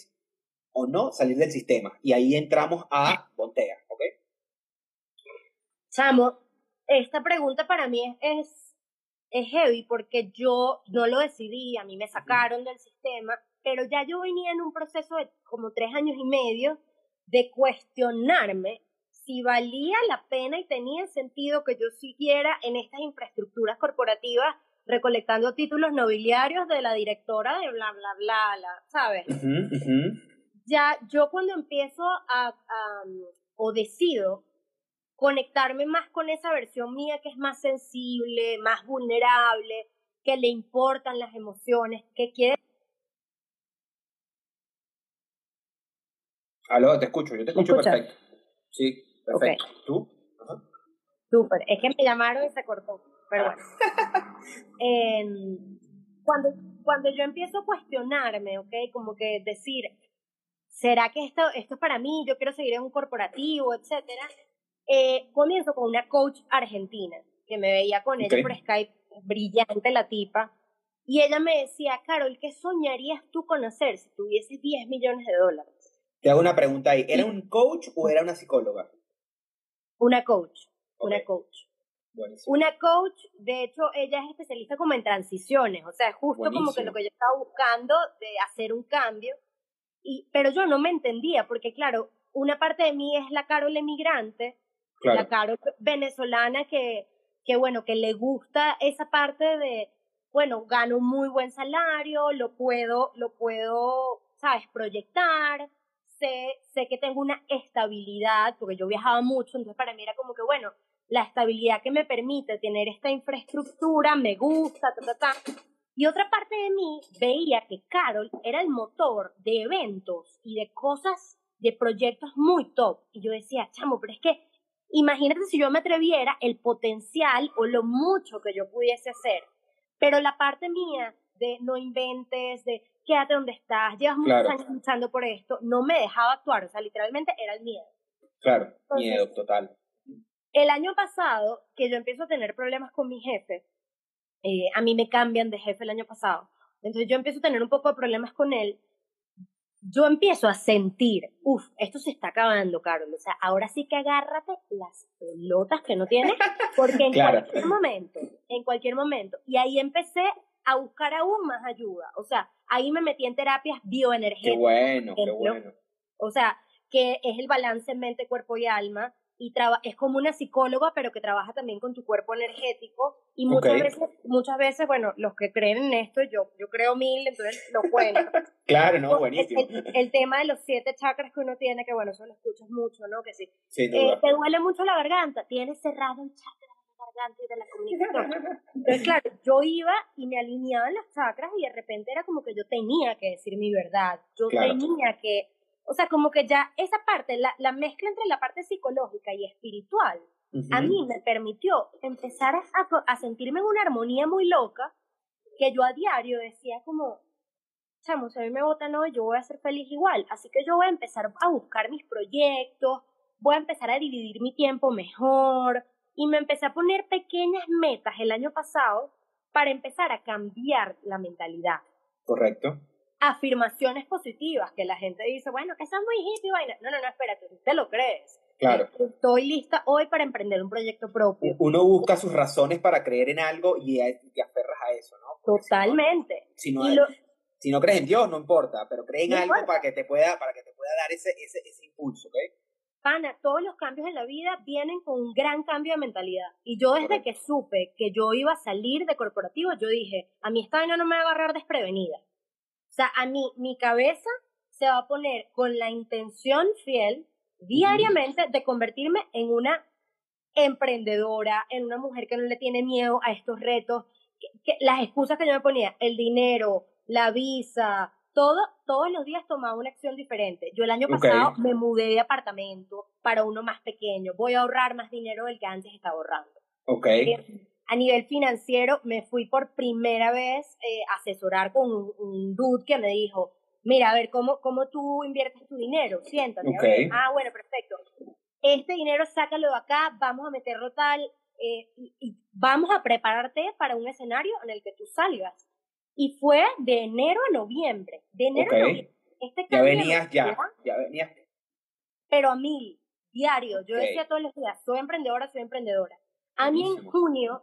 o no salir del sistema. Y ahí entramos a Bontea, ¿ok? Chamo, esta pregunta para mí es, es, heavy porque yo no lo decidí, a mí me sacaron del sistema, pero ya yo venía en un proceso de como tres años y medio de cuestionarme si valía la pena y tenía sentido que yo siguiera en estas infraestructuras corporativas recolectando títulos nobiliarios de la directora de bla, bla, bla, ¿sabes? Ya yo cuando empiezo a, o decido conectarme más con esa versión mía que es más sensible, más vulnerable, que le importan las emociones, que quiere Aló, te escucho, yo te escucho perfecto. Sí, perfecto. ¿Tú? Súper, es que me llamaron y se cortó, pero bueno. Em, cuando, cuando yo empiezo a cuestionarme, ¿ok? Como que decir, ¿será que esto, esto es para mí? Yo quiero seguir en un corporativo, etcétera. Eh, comienzo con una coach argentina, que me veía con ella por Skype, brillante la tipa, y ella me decía, Carol, ¿qué soñarías tú con hacer si tuvieses 10 millones de dólares? Te hago una pregunta ahí. ¿Era un coach o era una psicóloga? Una coach. Una coach. Una coach, de hecho, ella es especialista como en transiciones, o sea, justo como que lo que yo estaba buscando de hacer un cambio, y, pero yo no me entendía, porque claro, una parte de mí es la Carol emigrante, la Carol venezolana que, que, bueno, que le gusta esa parte de, bueno, gano muy buen salario, lo puedo, lo puedo, sabes, proyectar, sé, sé que tengo una estabilidad, porque yo viajaba mucho, entonces para mí era como que, bueno, la estabilidad que me permite tener esta infraestructura, me gusta, ta, ta, ta. Y otra parte de mí veía que Carol era el motor de eventos y de cosas, de proyectos muy top. Y yo decía, chamo, pero es que imagínate si yo me atreviera el potencial o lo mucho que yo pudiese hacer. Pero la parte mía de no inventes, de quédate donde estás, llevas muchos años luchando por esto, no me dejaba actuar, o sea, literalmente era el miedo. Claro, miedo total. El año pasado, que yo empiezo a tener problemas con mi jefe, eh, a mí me cambian de jefe el año pasado, entonces yo empiezo a tener un poco de problemas con él, yo empiezo a sentir, uff, esto se está acabando, Carol, o sea, ahora sí que agárrate las pelotas que no tienes, porque en <laughs> cualquier momento, en cualquier momento, y ahí empecé a buscar aún más ayuda. O sea, ahí me metí en terapias bioenergéticas. Qué bueno, qué bueno. O sea, que es el balance mente, cuerpo y alma. Y es como una psicóloga, pero que trabaja también con tu cuerpo energético. Y muchas veces, muchas veces, bueno, los que creen en esto, yo, yo creo mil, entonces lo cuento. <laughs> claro, no, buenísimo. El, tema de los siete chakras que uno tiene, que bueno, eso lo escuchas mucho, ¿no? Que sí. Eh, te duele mucho la garganta, tienes cerrado el chakra de la comunicación. Entonces, claro, yo iba y me alineaban las chakras y de repente era como que yo tenía que decir mi verdad, yo tenía que, o sea, como que ya esa parte, la, la mezcla entre la parte psicológica y espiritual, a mí me permitió empezar a, a sentirme en una armonía muy loca que yo a diario decía como, chamo, si a mí me votan hoy, yo voy a ser feliz igual. Así que yo voy a empezar a buscar mis proyectos, voy a empezar a dividir mi tiempo mejor, y me empecé a poner pequeñas metas el año pasado para empezar a cambiar la mentalidad. Correcto. Afirmaciones positivas, que la gente dice, bueno, que son muy hippie, vaina. No, no, no, espérate, te lo crees. Claro. Estoy lista hoy para emprender un proyecto propio. Uno busca sus razones para creer en algo y te aferras a eso, ¿no? Totalmente. Si no, si no, crees en Dios, no importa, pero cree en algo para que te pueda, para que te pueda dar ese, ese, ese impulso, ¿ok? pana, todos los cambios en la vida vienen con un gran cambio de mentalidad. Y yo desde que supe que yo iba a salir de corporativo, yo dije, a mí esta vaina no me va a agarrar desprevenida. O sea, a mí, mi cabeza se va a poner con la intención fiel diariamente de convertirme en una emprendedora, en una mujer que no le tiene miedo a estos retos. que, las excusas que yo me ponía, el dinero, la visa, todo, todos los días tomaba una acción diferente. Yo el año pasado me mudé de apartamento para uno más pequeño. Voy a ahorrar más dinero del que antes estaba ahorrando. Ok. A nivel financiero, me fui por primera vez eh, a asesorar con un, un dude que me dijo, mira, a ver, ¿cómo, cómo tú inviertes tu dinero? Siéntate. a Ok. ver. Ah, bueno, perfecto. Este dinero sácalo de acá, vamos a meterlo tal, eh, y, y vamos a prepararte para un escenario en el que tú salgas. Y fue de enero a noviembre. De enero a Ok. noviembre. Este Ya venías, ya, ya venías. Pero a mil, diario. Yo Ok. decía todos los días, soy emprendedora, soy emprendedora. A mí en junio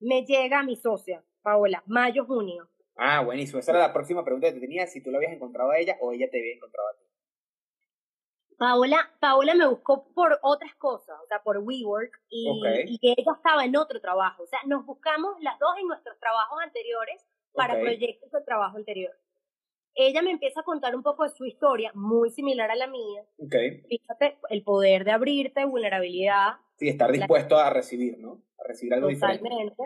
me llega mi socia, Paola, mayo, junio. Ah, buenísimo. Esa era la próxima pregunta que te tenía, si tú lo habías encontrado a ella o ella te había encontrado a ti. Paola, Paola me buscó por otras cosas, o sea, por WeWork, y, Ok. y ella estaba en otro trabajo. O sea, nos buscamos las dos en nuestros trabajos anteriores para proyectos de trabajo anterior. Ella me empieza a contar un poco de su historia, muy similar a la mía. Ok. Fíjate, el poder de abrirte, vulnerabilidad, Sí, estar dispuesto a recibir, ¿no? Recibir algo diferente. Totalmente.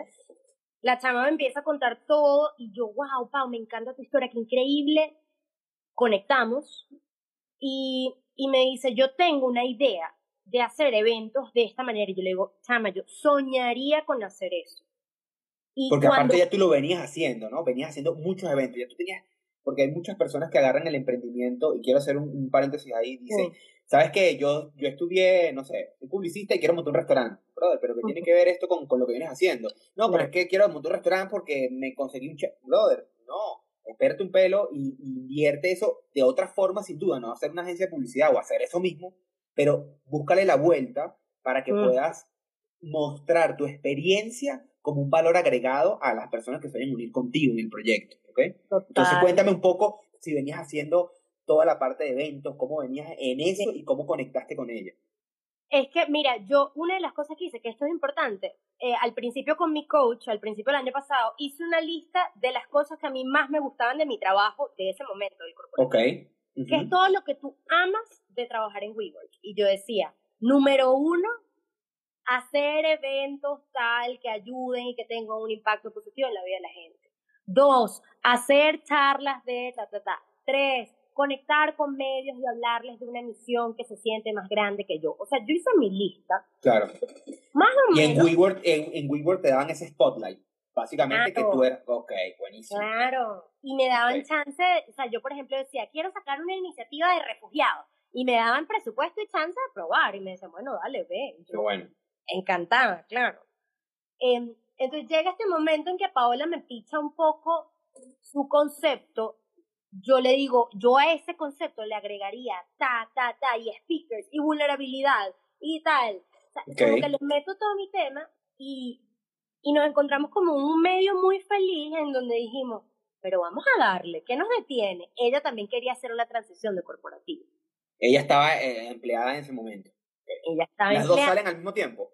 La chama me empieza a contar todo y yo, wow, Pau, me encanta tu historia, qué increíble. Conectamos y, y me dice, yo tengo una idea de hacer eventos de esta manera. Y yo le digo, chama, yo soñaría con hacer eso. Y Porque cuando, aparte ya tú lo venías haciendo, ¿no? Venías haciendo muchos eventos, ya tú tenías, porque hay muchas personas que agarran el emprendimiento, y quiero hacer un, un paréntesis ahí, dice, Sí. ¿Sabes qué? Yo, yo estudié, no sé, soy publicista y quiero montar un restaurante, brother, pero ¿qué tiene que ver esto con, con lo que vienes haciendo? No, pero es que quiero montar un restaurante porque me conseguí un chef, brother, no, espérate un pelo y, y invierte eso de otra forma, sin duda, no hacer una agencia de publicidad o hacer eso mismo, pero búscale la vuelta para que Mm. puedas mostrar tu experiencia como un valor agregado a las personas que se vayan a unir contigo en el proyecto, ¿ok? Entonces cuéntame un poco si venías haciendo toda la parte de eventos, cómo venías en eso y cómo conectaste con ella. Es que, mira, yo, una de las cosas que hice, que esto es importante, eh, al principio con mi coach, al principio del año pasado, hice una lista de las cosas que a mí más me gustaban de mi trabajo de ese momento del corporativo. Ok. que Ujú. es todo lo que tú amas de trabajar en WeWork. Y yo decía, número uno, hacer eventos tal que ayuden y que tengan un impacto positivo en la vida de la gente. Dos, hacer charlas de ta, ta, ta. Tres, conectar con medios y hablarles de una misión que se siente más grande que yo. O sea, yo hice mi lista, Claro. más o Y en menos. WeWork, en, en WeWork te daban ese spotlight. Básicamente que tú eras, ok, buenísimo. Claro. Y me daban chance, o sea, yo por ejemplo decía, quiero sacar una iniciativa de refugiados. Y me daban presupuesto y chance de probar. Y me decían, bueno, dale, ve. Qué bueno. encantada, claro. Em, entonces llega este momento en que Paola me picha un poco su concepto. Yo le digo, yo a ese concepto le agregaría ta, ta, ta, y speakers, y vulnerabilidad, y tal. O sea, como que le meto todo mi tema y, y nos encontramos como un medio muy feliz en donde dijimos, pero vamos a darle, ¿qué nos detiene? Ella también quería hacer una transición de corporativo. Ella estaba eh, empleada en ese momento. Ella estaba Las dos salen al mismo tiempo.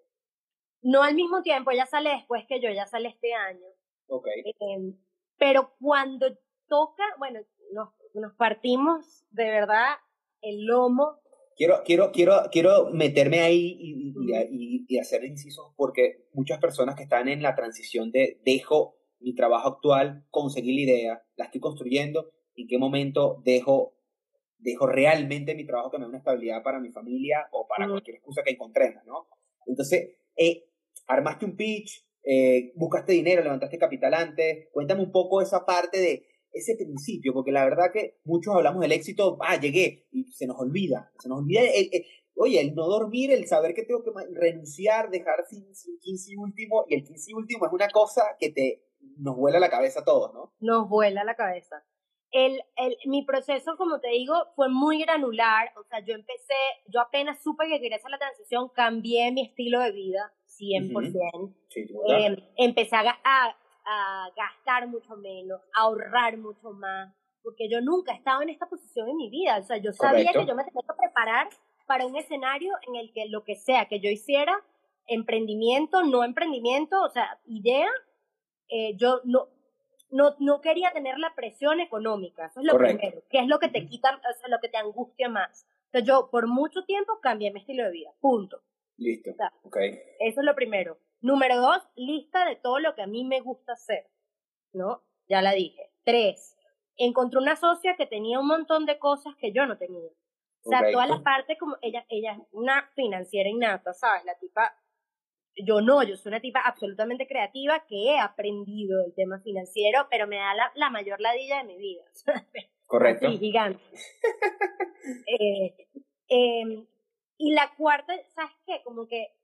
No al mismo tiempo, ella sale después que yo, ella sale este año. Ok. Eh, pero cuando toca, bueno, nos, nos partimos de verdad el lomo. Quiero, quiero, quiero, quiero meterme ahí y, y- y- y hacer incisos porque muchas personas que están en la transición de dejo mi trabajo actual, conseguí la idea, la estoy construyendo, en qué momento dejo, dejo realmente mi trabajo que me da una estabilidad para mi familia o para Ujú. cualquier excusa que encontremos, ¿no? Entonces, eh, armaste un pitch, eh, buscaste dinero, levantaste capital antes, cuéntame un poco esa parte de ese principio, porque la verdad que muchos hablamos del éxito, ah, llegué, y se nos olvida, se nos olvida, el, el- oye, el no dormir, el saber que tengo que renunciar, dejar sin, sin 15 y último, y el 15 y último es una cosa que te nos vuela la cabeza a todos, ¿no? nos vuela la cabeza. El, el, mi proceso, como te digo, fue muy granular. O sea, yo empecé, yo apenas supe que quería hacer la transición, cambié mi estilo de vida 100%. Sí, ¿verdad? Eh, empecé a, a gastar mucho menos, a ahorrar mucho más, porque yo nunca he estado en esta posición en mi vida. O sea, yo sabía Correcto. que yo me tenía que preparar para un escenario en el que lo que sea que yo hiciera, emprendimiento, no emprendimiento, o sea, idea, eh, yo no, no, no quería tener la presión económica, eso es lo Correcto. primero, que es lo que te quita, o sea, lo que te angustia más. Entonces yo por mucho tiempo cambié mi estilo de vida, punto. Listo. sea, Ok. Eso es lo primero. Número dos, lista de todo lo que a mí me gusta hacer, ¿no? Ya la dije. Tres, encontré una socia que tenía un montón de cosas que yo no tenía. O sea, Correcto. toda la parte como ella, ella es una financiera innata, ¿sabes? La tipa yo no, yo soy una tipa absolutamente creativa que he aprendido el tema financiero, pero me da la, la mayor ladilla de mi vida. <laughs> Correcto. Sí, gigante. <laughs> eh, eh, y la cuarta, ¿sabes qué? Como que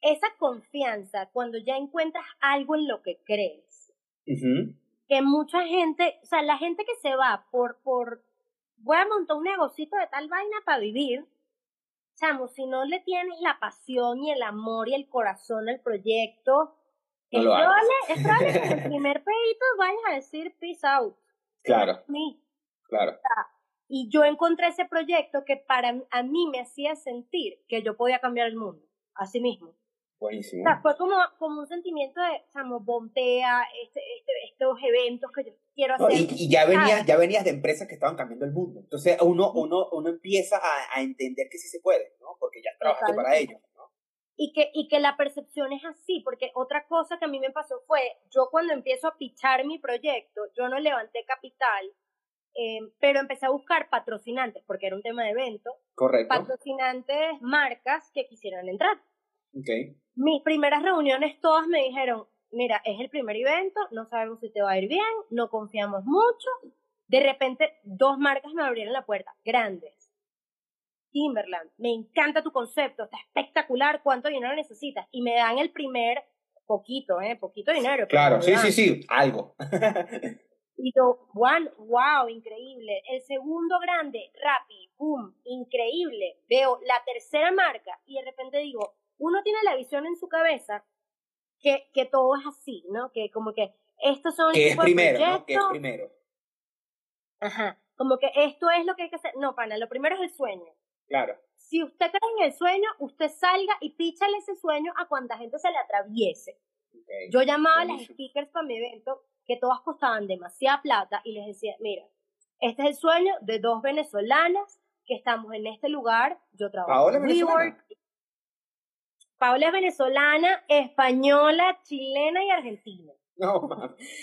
esa confianza, cuando ya encuentras algo en lo que crees, que mucha gente, o sea, la gente que se va por, por, voy a montar un negocito de tal vaina para vivir, chamo, si no le tienes la pasión y el amor y el corazón al proyecto, es, probable, es probable que en el <laughs> primer pedito vayas a decir peace out. Claro. Claro. Y yo encontré ese proyecto que para a mí me hacía sentir que yo podía cambiar el mundo, así mismo. Buenísimo. O sea, fue como, como un sentimiento de, chamo, bombea, este, este, estos eventos que yo quiero hacer. y, ya, venías, ya venías de empresas que estaban cambiando el mundo. Entonces uno, uno, uno empieza a, a entender que sí se puede, ¿no? Porque ya trabajaste para ello. ¿no? Y que, y que la percepción es así, porque otra cosa que a mí me pasó fue, yo cuando empiezo a pichar mi proyecto, yo no levanté capital, eh, pero empecé a buscar patrocinantes, porque era un tema de evento. Correcto. Patrocinantes, marcas que quisieran entrar. Okay. Mis primeras reuniones todas me dijeron, mira, es el primer evento, no sabemos si te va a ir bien, no confiamos mucho. De repente, dos marcas me abrieron la puerta, grandes. Timberland, me encanta tu concepto, está espectacular, ¿cuánto dinero necesitas? Y me dan el primer, poquito, ¿eh? Poquito dinero. Claro, sí, sí, sí, algo. <laughs> y yo, wow, wow, increíble. El segundo grande, Rappi, boom, increíble. Veo la tercera marca y de repente digo, uno tiene la visión en su cabeza que, que todo es así, ¿no? Que como que estos son... Que es primero, ¿no? Que es primero. Ajá, como que esto es lo que hay que hacer. No, pana, lo primero es el sueño. Claro. Si usted cae en el sueño, usted salga y píchale ese sueño a cuanta gente se le atraviese. Yo llamaba a las speakers para mi evento, que todas costaban demasiada plata, y les decía, mira, este es el sueño de dos venezolanas que estamos en este lugar, yo trabajo en WeWork, Paula es venezolana, española, chilena y argentina. <laughs> No,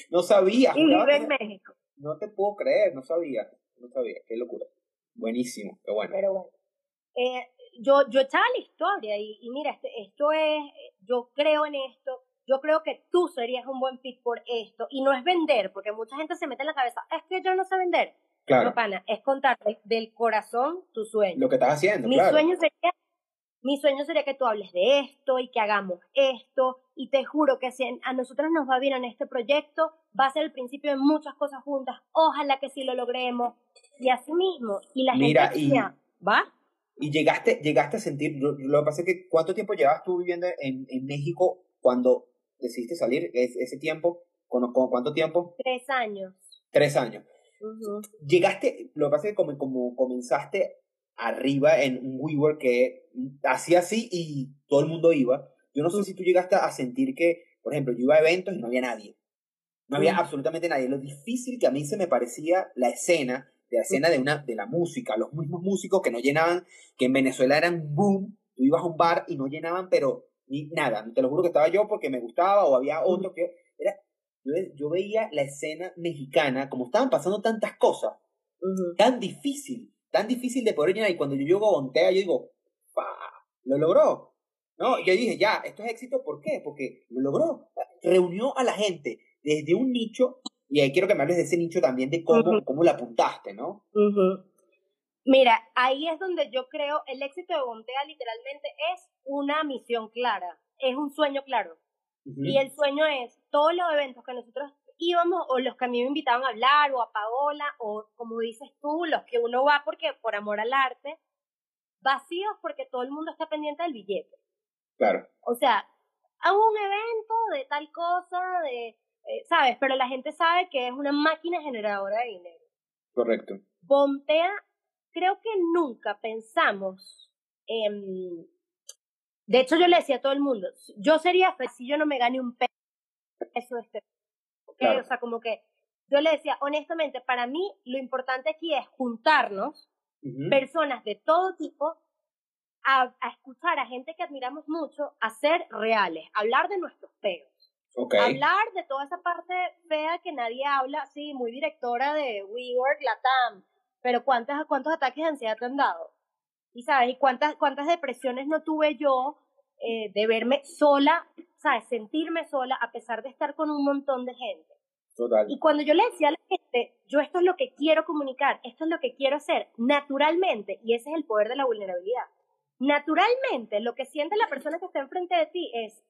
no sabía. Y vive en México. No te puedo creer, no sabía. No sabía, qué locura. Buenísimo, qué bueno. Pero bueno. Eh, yo, yo echaba la historia y, y mira, este, esto es, yo creo en esto, yo creo que tú serías un buen fit por esto. Y no es vender, porque mucha gente se mete en la cabeza, es que yo no sé vender. Claro. No, pana, es contarte del corazón tu sueño. Lo que estás haciendo, Mi sueño sería mi sueño sería que tú hables de esto y que hagamos esto y te juro que si a nosotros nos va bien en este proyecto, va a ser el principio de muchas cosas juntas. Ojalá que sí lo logremos. Y así mismo. Y la Mira, gente decía, ¿va? Y llegaste, llegaste a sentir, lo, que pasa es que, ¿cuánto tiempo llevas tú viviendo en, en México cuando decidiste salir? ese tiempo? ¿Con, cuánto tiempo? Tres años. Tres años. Llegaste, lo que pasa es que como, como comenzaste arriba en un WeWork que hacía así y todo el mundo iba. Yo no sé si tú llegaste a sentir que, por ejemplo, yo iba a eventos y no había nadie. No había absolutamente nadie. Lo difícil que a mí se me parecía la escena, de la escena de, una, de la música, los mismos músicos que no llenaban, que en Venezuela eran boom, tú ibas a un bar y no llenaban, pero ni nada. Te lo juro que estaba yo porque me gustaba o había otro que... Era, yo, veía la escena mexicana, como estaban pasando tantas cosas, tan difícil tan difícil de poder llenar y cuando yo llego a Bontea, yo digo, ¡pa! Lo logró. No, yo dije, ya, esto es éxito, ¿por qué? Porque lo logró. Reunió a la gente desde un nicho, y ahí quiero que me hables de ese nicho también, de cómo, cómo lo apuntaste, ¿no? Mira, ahí es donde yo creo el éxito de Bontea literalmente es una misión clara, es un sueño claro. Y el sueño es todos los eventos que nosotros íbamos, o los que a mí me invitaban a hablar, o a Paola, o como dices tú, los que uno va porque por amor al arte, vacíos porque todo el mundo está pendiente del billete. Claro. O sea, hago un evento de tal cosa, de, eh, ¿sabes? Pero la gente sabe que es una máquina generadora de dinero. Correcto. Bontea, creo que nunca pensamos en... De hecho, yo le decía a todo el mundo, yo sería feliz si yo no me gane un peso de este o sea, como que yo le decía, honestamente, para mí lo importante aquí es juntarnos, personas de todo tipo, a, escuchar a gente que admiramos mucho, a ser reales, hablar de nuestros peos. Hablar de toda esa parte fea que nadie habla, sí, muy directora de WeWork, Latam, pero ¿cuántas, ¿cuántos ataques de ansiedad te han dado? Y sabes, ¿y cuántas, cuántas depresiones no tuve yo eh, de verme sola, ¿sabes? Sentirme sola a pesar de estar con un montón de gente. Total. Y cuando yo le decía a la gente, yo esto es lo que quiero comunicar, esto es lo que quiero hacer, naturalmente, y ese es el poder de la vulnerabilidad, naturalmente lo que siente la persona que está enfrente de ti es,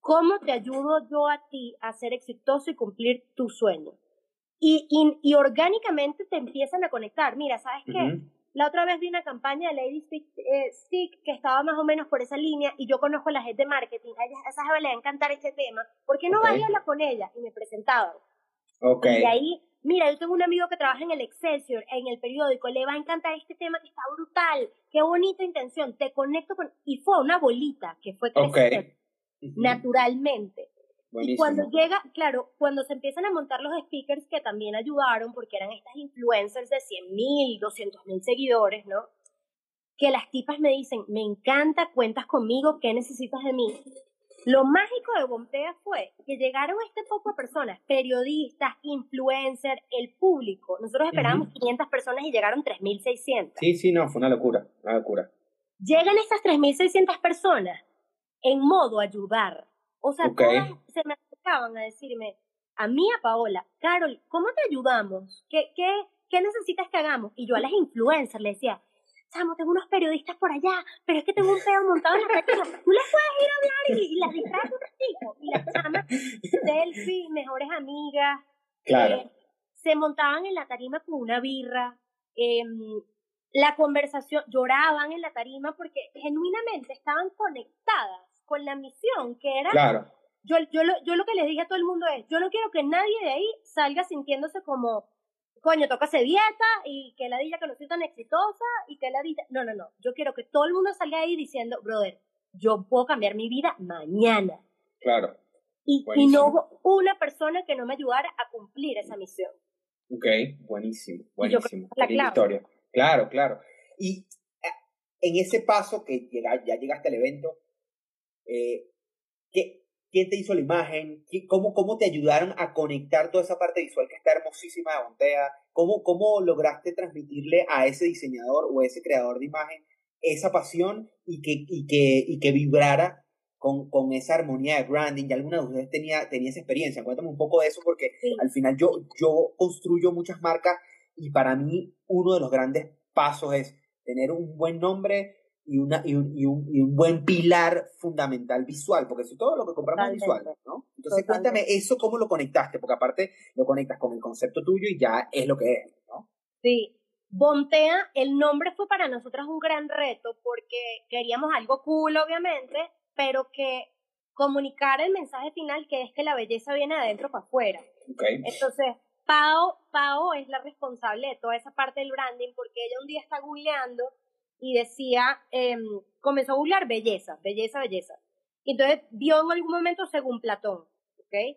¿cómo te ayudo yo a ti a ser exitoso y cumplir tu sueño? Y, y, orgánicamente te empiezan a conectar. Mira, ¿sabes qué? La otra vez vi una campaña de Lady eh, Stick, que estaba más o menos por esa línea y yo conozco a la gente de marketing. A, ella, esa jefa le va a encantar este tema. ¿Por qué no okay. a hablar con ella? Y me presentaban. Okay. Y ahí, mira, yo tengo un amigo que trabaja en el Excelsior, en el periódico, le va a encantar este tema que está brutal. Qué bonita intención. Te conecto con... Y fue una bolita que fue crecer naturalmente. Y cuando llega, claro, cuando se empiezan a montar los speakers que también ayudaron, porque eran estas influencers de 100 mil, 200 mil seguidores, ¿no? Que las tipas me dicen, me encanta, cuentas conmigo, ¿qué necesitas de mí? Lo mágico de Bompea fue que llegaron este poco de personas, periodistas, influencers, el público. Nosotros esperábamos 500 personas y llegaron 3.600. Sí, sí, no, fue una locura, una locura. Llegan estas 3.600 personas en modo ayudar o sea, todas se me acercaban a decirme, a mí, a Paola, Carol, ¿cómo te ayudamos? ¿Qué, qué, qué necesitas que hagamos? Y yo a las influencers le decía, Samo, tengo unos periodistas por allá, pero es que tengo un pedo montado en la tarima. Tú les puedes ir a hablar y, y las distraes un ratito. Y las chamas, <laughs> selfie, mejores amigas. Claro. Eh, se montaban en la tarima con una birra. Eh, la conversación, lloraban en la tarima porque genuinamente estaban conectadas con la misión que era... Claro. Yo, yo, lo, yo lo que les dije a todo el mundo es, yo no quiero que nadie de ahí salga sintiéndose como, coño, toca hacer dieta y que la dilla que no soy tan exitosa y que la dilla... No, no, no. Yo quiero que todo el mundo salga ahí diciendo, brother, yo puedo cambiar mi vida mañana. Claro. Y, y no hubo una persona que no me ayudara a cumplir esa misión. Ok, buenísimo, buenísimo. La historia. Claro, claro. Y eh, en ese paso que llega, ya llegaste al evento, eh, ¿qué, ¿quién te hizo la imagen? cómo, ¿Cómo te ayudaron a conectar toda esa parte visual que está hermosísima de Montea? ¿Cómo, ¿Cómo lograste transmitirle a ese diseñador o ese creador de imagen esa pasión y que, y que, y que vibrara con, con, esa armonía de branding. ¿Y alguna de ustedes tenía, tenía esa experiencia? Cuéntame un poco de eso porque al final yo, yo construyo muchas marcas y para mí uno de los grandes pasos es tener un buen nombre, y, una, y, un, y, un, y un buen pilar fundamental visual, porque si todo lo que compramos es visual, ¿no? Entonces cuéntame eso, ¿cómo lo conectaste? Porque aparte lo conectas con el concepto tuyo y ya es lo que es, ¿no? Sí. Bontea, el nombre fue para nosotros un gran reto porque queríamos algo cool, obviamente, pero que comunicar el mensaje final que es que la belleza viene de adentro para afuera. Okay. Entonces, Pao, Pao es la responsable de toda esa parte del branding porque ella un día está googleando y decía, em, comenzó a googlear belleza, belleza, belleza. Y entonces vio en algún momento según Platón, ¿ok?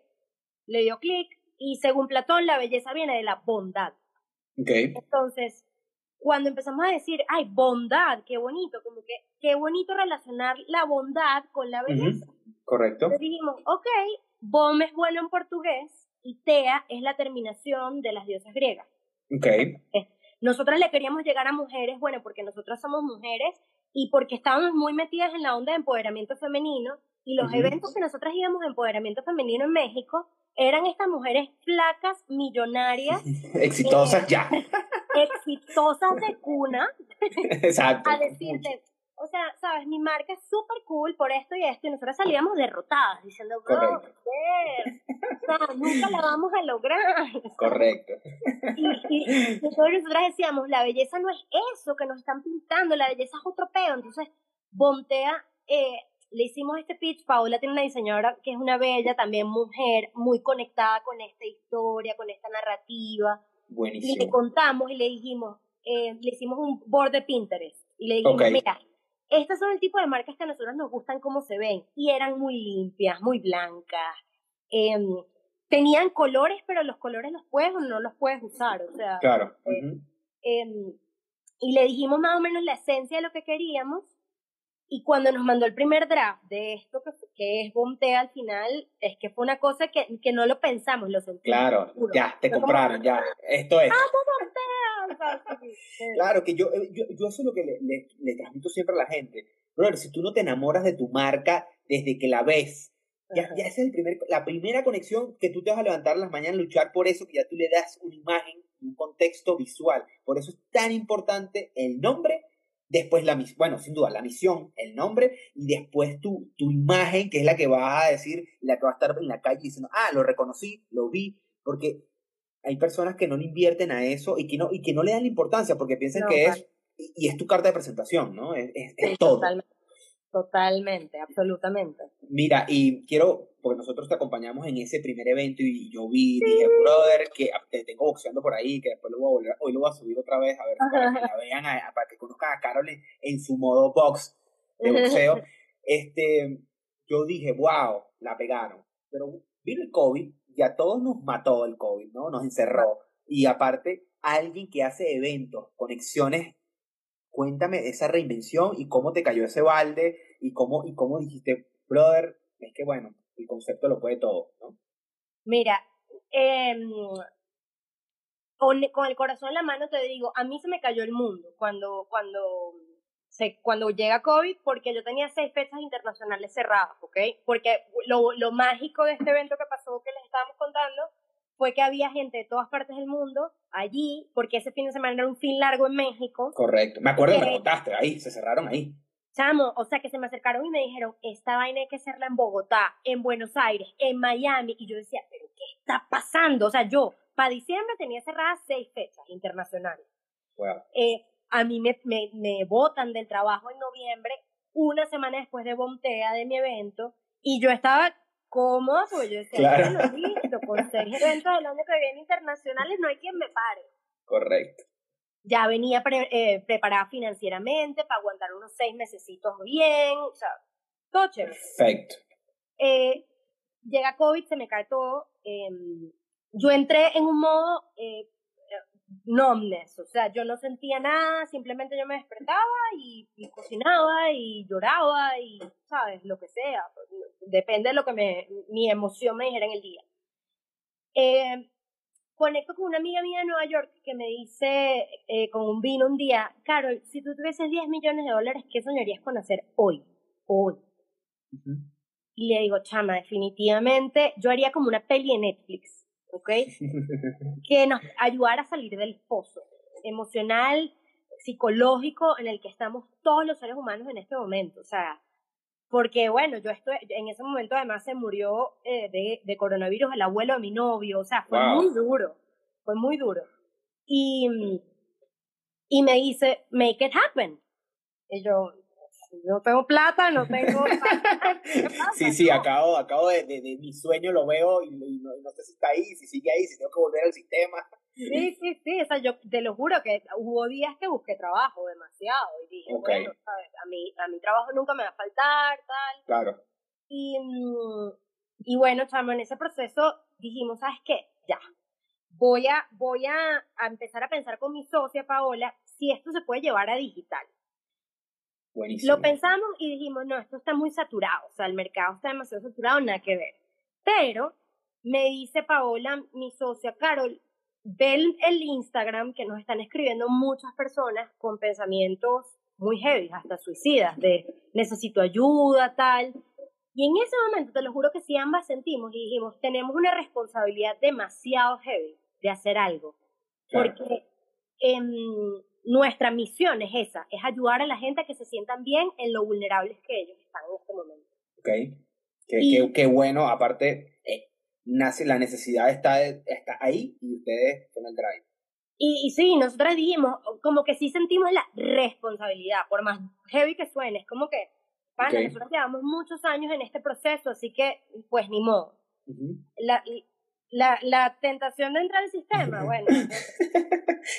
Le dio clic y según Platón la belleza viene de la bondad. Ok. Entonces, cuando empezamos a decir, ay, bondad, qué bonito, como que qué bonito relacionar la bondad con la belleza. Correcto. Entonces dijimos, ok, bom es bueno en portugués y tea es la terminación de las diosas griegas. Ok. Nosotras le queríamos llegar a mujeres, bueno, porque nosotras somos mujeres y porque estábamos muy metidas en la onda de empoderamiento femenino y los eventos que nosotras íbamos de empoderamiento femenino en México eran estas mujeres flacas, millonarias. <laughs> exitosas ya. <laughs> exitosas de cuna. <laughs> Exacto. a decirte, o sea, sabes, mi marca es súper cool por esto y esto, y nosotros salíamos derrotadas, diciendo, bro, nunca la vamos a lograr. <laughs> Correcto. Y, y, nosotros decíamos, la belleza no es eso que nos están pintando, la belleza es otro pedo. Entonces, Bontea, eh, le hicimos este pitch, Paola tiene una diseñadora que es una bella, también mujer, muy conectada con esta historia, con esta narrativa. Buenísimo. Y le contamos y le dijimos, eh, le hicimos un board de Pinterest. Y le dijimos, mira, estas son el tipo de marcas que a nosotros nos gustan cómo se ven. Y eran muy limpias, muy blancas. Em, tenían colores, pero los colores los puedes o no los puedes usar. O sea, claro. eh, y le dijimos más o menos la esencia de lo que queríamos. Y cuando nos mandó el primer draft de esto que, que es Bomtea al final, es que fue una cosa que, que no lo pensamos, lo sentimos. Claro, ya, te compraron, ya. Esto es. ¡Amo <laughs> Claro, que yo, eh, yo, yo, eso es lo que le, le, le, transmito siempre a la gente. Brother, si tú no te enamoras de tu marca desde que la ves, ya, ya es el primer, la primera conexión que tú te vas a levantar las mañanas, luchar por eso, que ya tú le das una imagen, un contexto visual. Por eso es tan importante el nombre después la misión, bueno, sin duda, la misión, el nombre, y después tu, tu imagen, que es la que vas a decir, la que va a estar en la calle diciendo, ah, lo reconocí, lo vi, porque hay personas que no le invierten a eso y que no, y que no le dan la importancia porque piensan que es, y es tu carta de presentación, ¿no? Es, es, todo. Totalmente, absolutamente. Mira, y quiero, porque nosotros te acompañamos en ese primer evento y yo vi, dije, brother, que te tengo boxeando por ahí, que después lo voy a volver, hoy lo voy a subir otra vez, a ver, para que la <laughs> vean, para que conozcan a Carol en, su modo box de boxeo. <laughs> este, yo dije, wow, la pegaron. Pero vino el COVID y a todos nos mató el COVID, ¿no? Nos encerró. Y aparte, alguien que hace eventos, conexiones cuéntame esa reinvención y cómo te cayó ese balde y cómo, y cómo dijiste, brother, es que bueno, el concepto lo puede todo, ¿no? Mira, eh, con, con, el corazón en la mano te digo, a mí se me cayó el mundo cuando, cuando, se, cuando llega COVID, porque yo tenía seis fechas internacionales cerradas, ¿ok? Porque lo, lo mágico de este evento que pasó, que les estábamos contando, fue que había gente de todas partes del mundo allí, porque ese fin de semana era un fin largo en México. Correcto. Me acuerdo que me contaste, ahí, se cerraron ahí. Chamo, o sea que se me acercaron y me dijeron, esta vaina hay que hacerla en Bogotá, en Buenos Aires, en Miami. Y yo decía, ¿pero qué está pasando? O sea, yo, para diciembre tenía cerradas seis fechas internacionales. Wow. Eh, a mí me, me, me botan del trabajo en noviembre, una semana después de Bontea de mi evento, y yo estaba cómodo, porque yo decía, claro. listo, con seis <laughs> eventos del año que viene internacionales no hay quien me pare. Correcto. Ya venía eh, preparada financieramente para aguantar unos seis mesecitos bien, o sea, todo chévere. Perfecto. Eh, llega COVID, se me cae todo. Em, yo entré en un modo eh, numbness, o sea, yo no sentía nada, simplemente yo me despertaba y, cocinaba y lloraba y, ¿sabes? Lo que sea, pues, depende de lo que me, mi emoción me dijera en el día. Eh, conecto con una amiga mía de Nueva York que me dice eh, con un vino un día, Carol, si tú tuvieses 10 millones de dólares, ¿qué soñarías con hacer hoy? Hoy. Y le digo, chama, definitivamente yo haría como una peli en Netflix ¿ok? <laughs> que nos ayudara a salir del pozo emocional, psicológico en el que estamos todos los seres humanos en este momento. O sea, porque bueno, yo estoy, en ese momento además se murió eh, de, de, coronavirus el abuelo de mi novio, o sea, fue muy duro, fue muy duro. Y, y me dice, make it happen. Y yo, no tengo plata, no tengo... <laughs> sí, sí, acabo, acabo de, de, mi sueño, lo veo y, no, sé si está ahí, si sigue ahí, si tengo que volver al sistema. Sí, sí, sí, o sea, yo te lo juro que hubo días que busqué trabajo demasiado y dije, bueno, ¿sabes? A mí, a mi trabajo nunca me va a faltar, tal. Claro. Y, mm, y bueno, chamo, en ese proceso dijimos, ¿sabes qué? Ya, voy a, voy a, a empezar a pensar con mi socia Paola si esto se puede llevar a digital. Lo pensamos y dijimos, no, esto está muy saturado, o sea, el mercado está demasiado saturado, nada que ver. Pero me dice Paola, mi socia Carol, ve el, Instagram que nos están escribiendo muchas personas con pensamientos muy heavy, hasta suicidas, de necesito ayuda, tal. Y en ese momento, te lo juro que sí ambas sentimos y dijimos, tenemos una responsabilidad demasiado heavy de hacer algo. Porque nuestra misión es esa, es ayudar a la gente a que se sientan bien en lo vulnerables que ellos están en este momento. Ok, qué, bueno, aparte, eh, nace, la necesidad está, está ahí y ustedes son el drive. Y, y sí, nosotros dijimos, como que sí sentimos la responsabilidad, por más heavy que suene, es como que, para nosotros llevamos muchos años en este proceso, así que, pues ni modo. la, la, la tentación de entrar al sistema, <laughs> bueno.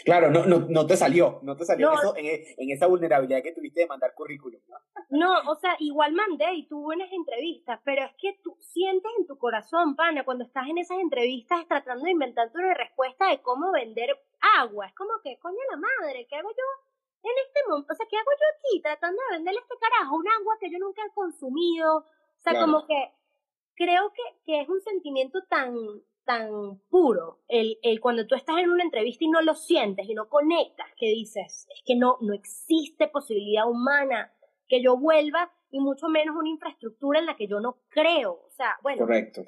claro, no, no, no te salió, no te salió eso en, en, esa vulnerabilidad que tuviste de mandar currículum, ¿no? no, o sea, igual mandé y tuve unas entrevistas, pero es que tú sientes en tu corazón, pana, cuando estás en esas entrevistas tratando de inventarte una respuesta de cómo vender agua, es como que, coño la madre, ¿qué hago yo? En este momento, o sea, ¿qué hago yo aquí tratando de venderle este carajo un agua que yo nunca he consumido? O sea, como que creo que, que es un sentimiento tan tan puro, el, el cuando tú estás en una entrevista y no lo sientes y no conectas, que dices, es que no, no existe posibilidad humana que yo vuelva y mucho menos una infraestructura en la que yo no creo. O sea, bueno. Correcto.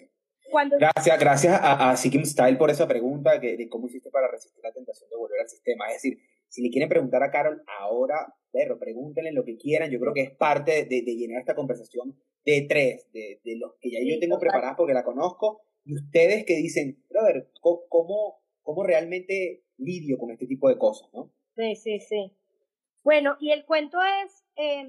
Cuando... Gracias, gracias a, a Sikim Style por esa pregunta que, de cómo hiciste para resistir la tentación de volver al sistema. Es decir, si le quieren preguntar a Carol ahora, perro, pregúntenle lo que quieran. Yo creo que es parte de, de llenar esta conversación de tres, de, de los que ya yo tengo preparadas porque la conozco, y ustedes que dicen, brother, ¿cómo, ¿cómo realmente lidio con este tipo de cosas, no? Sí, sí, sí. Bueno, y el cuento es, eh,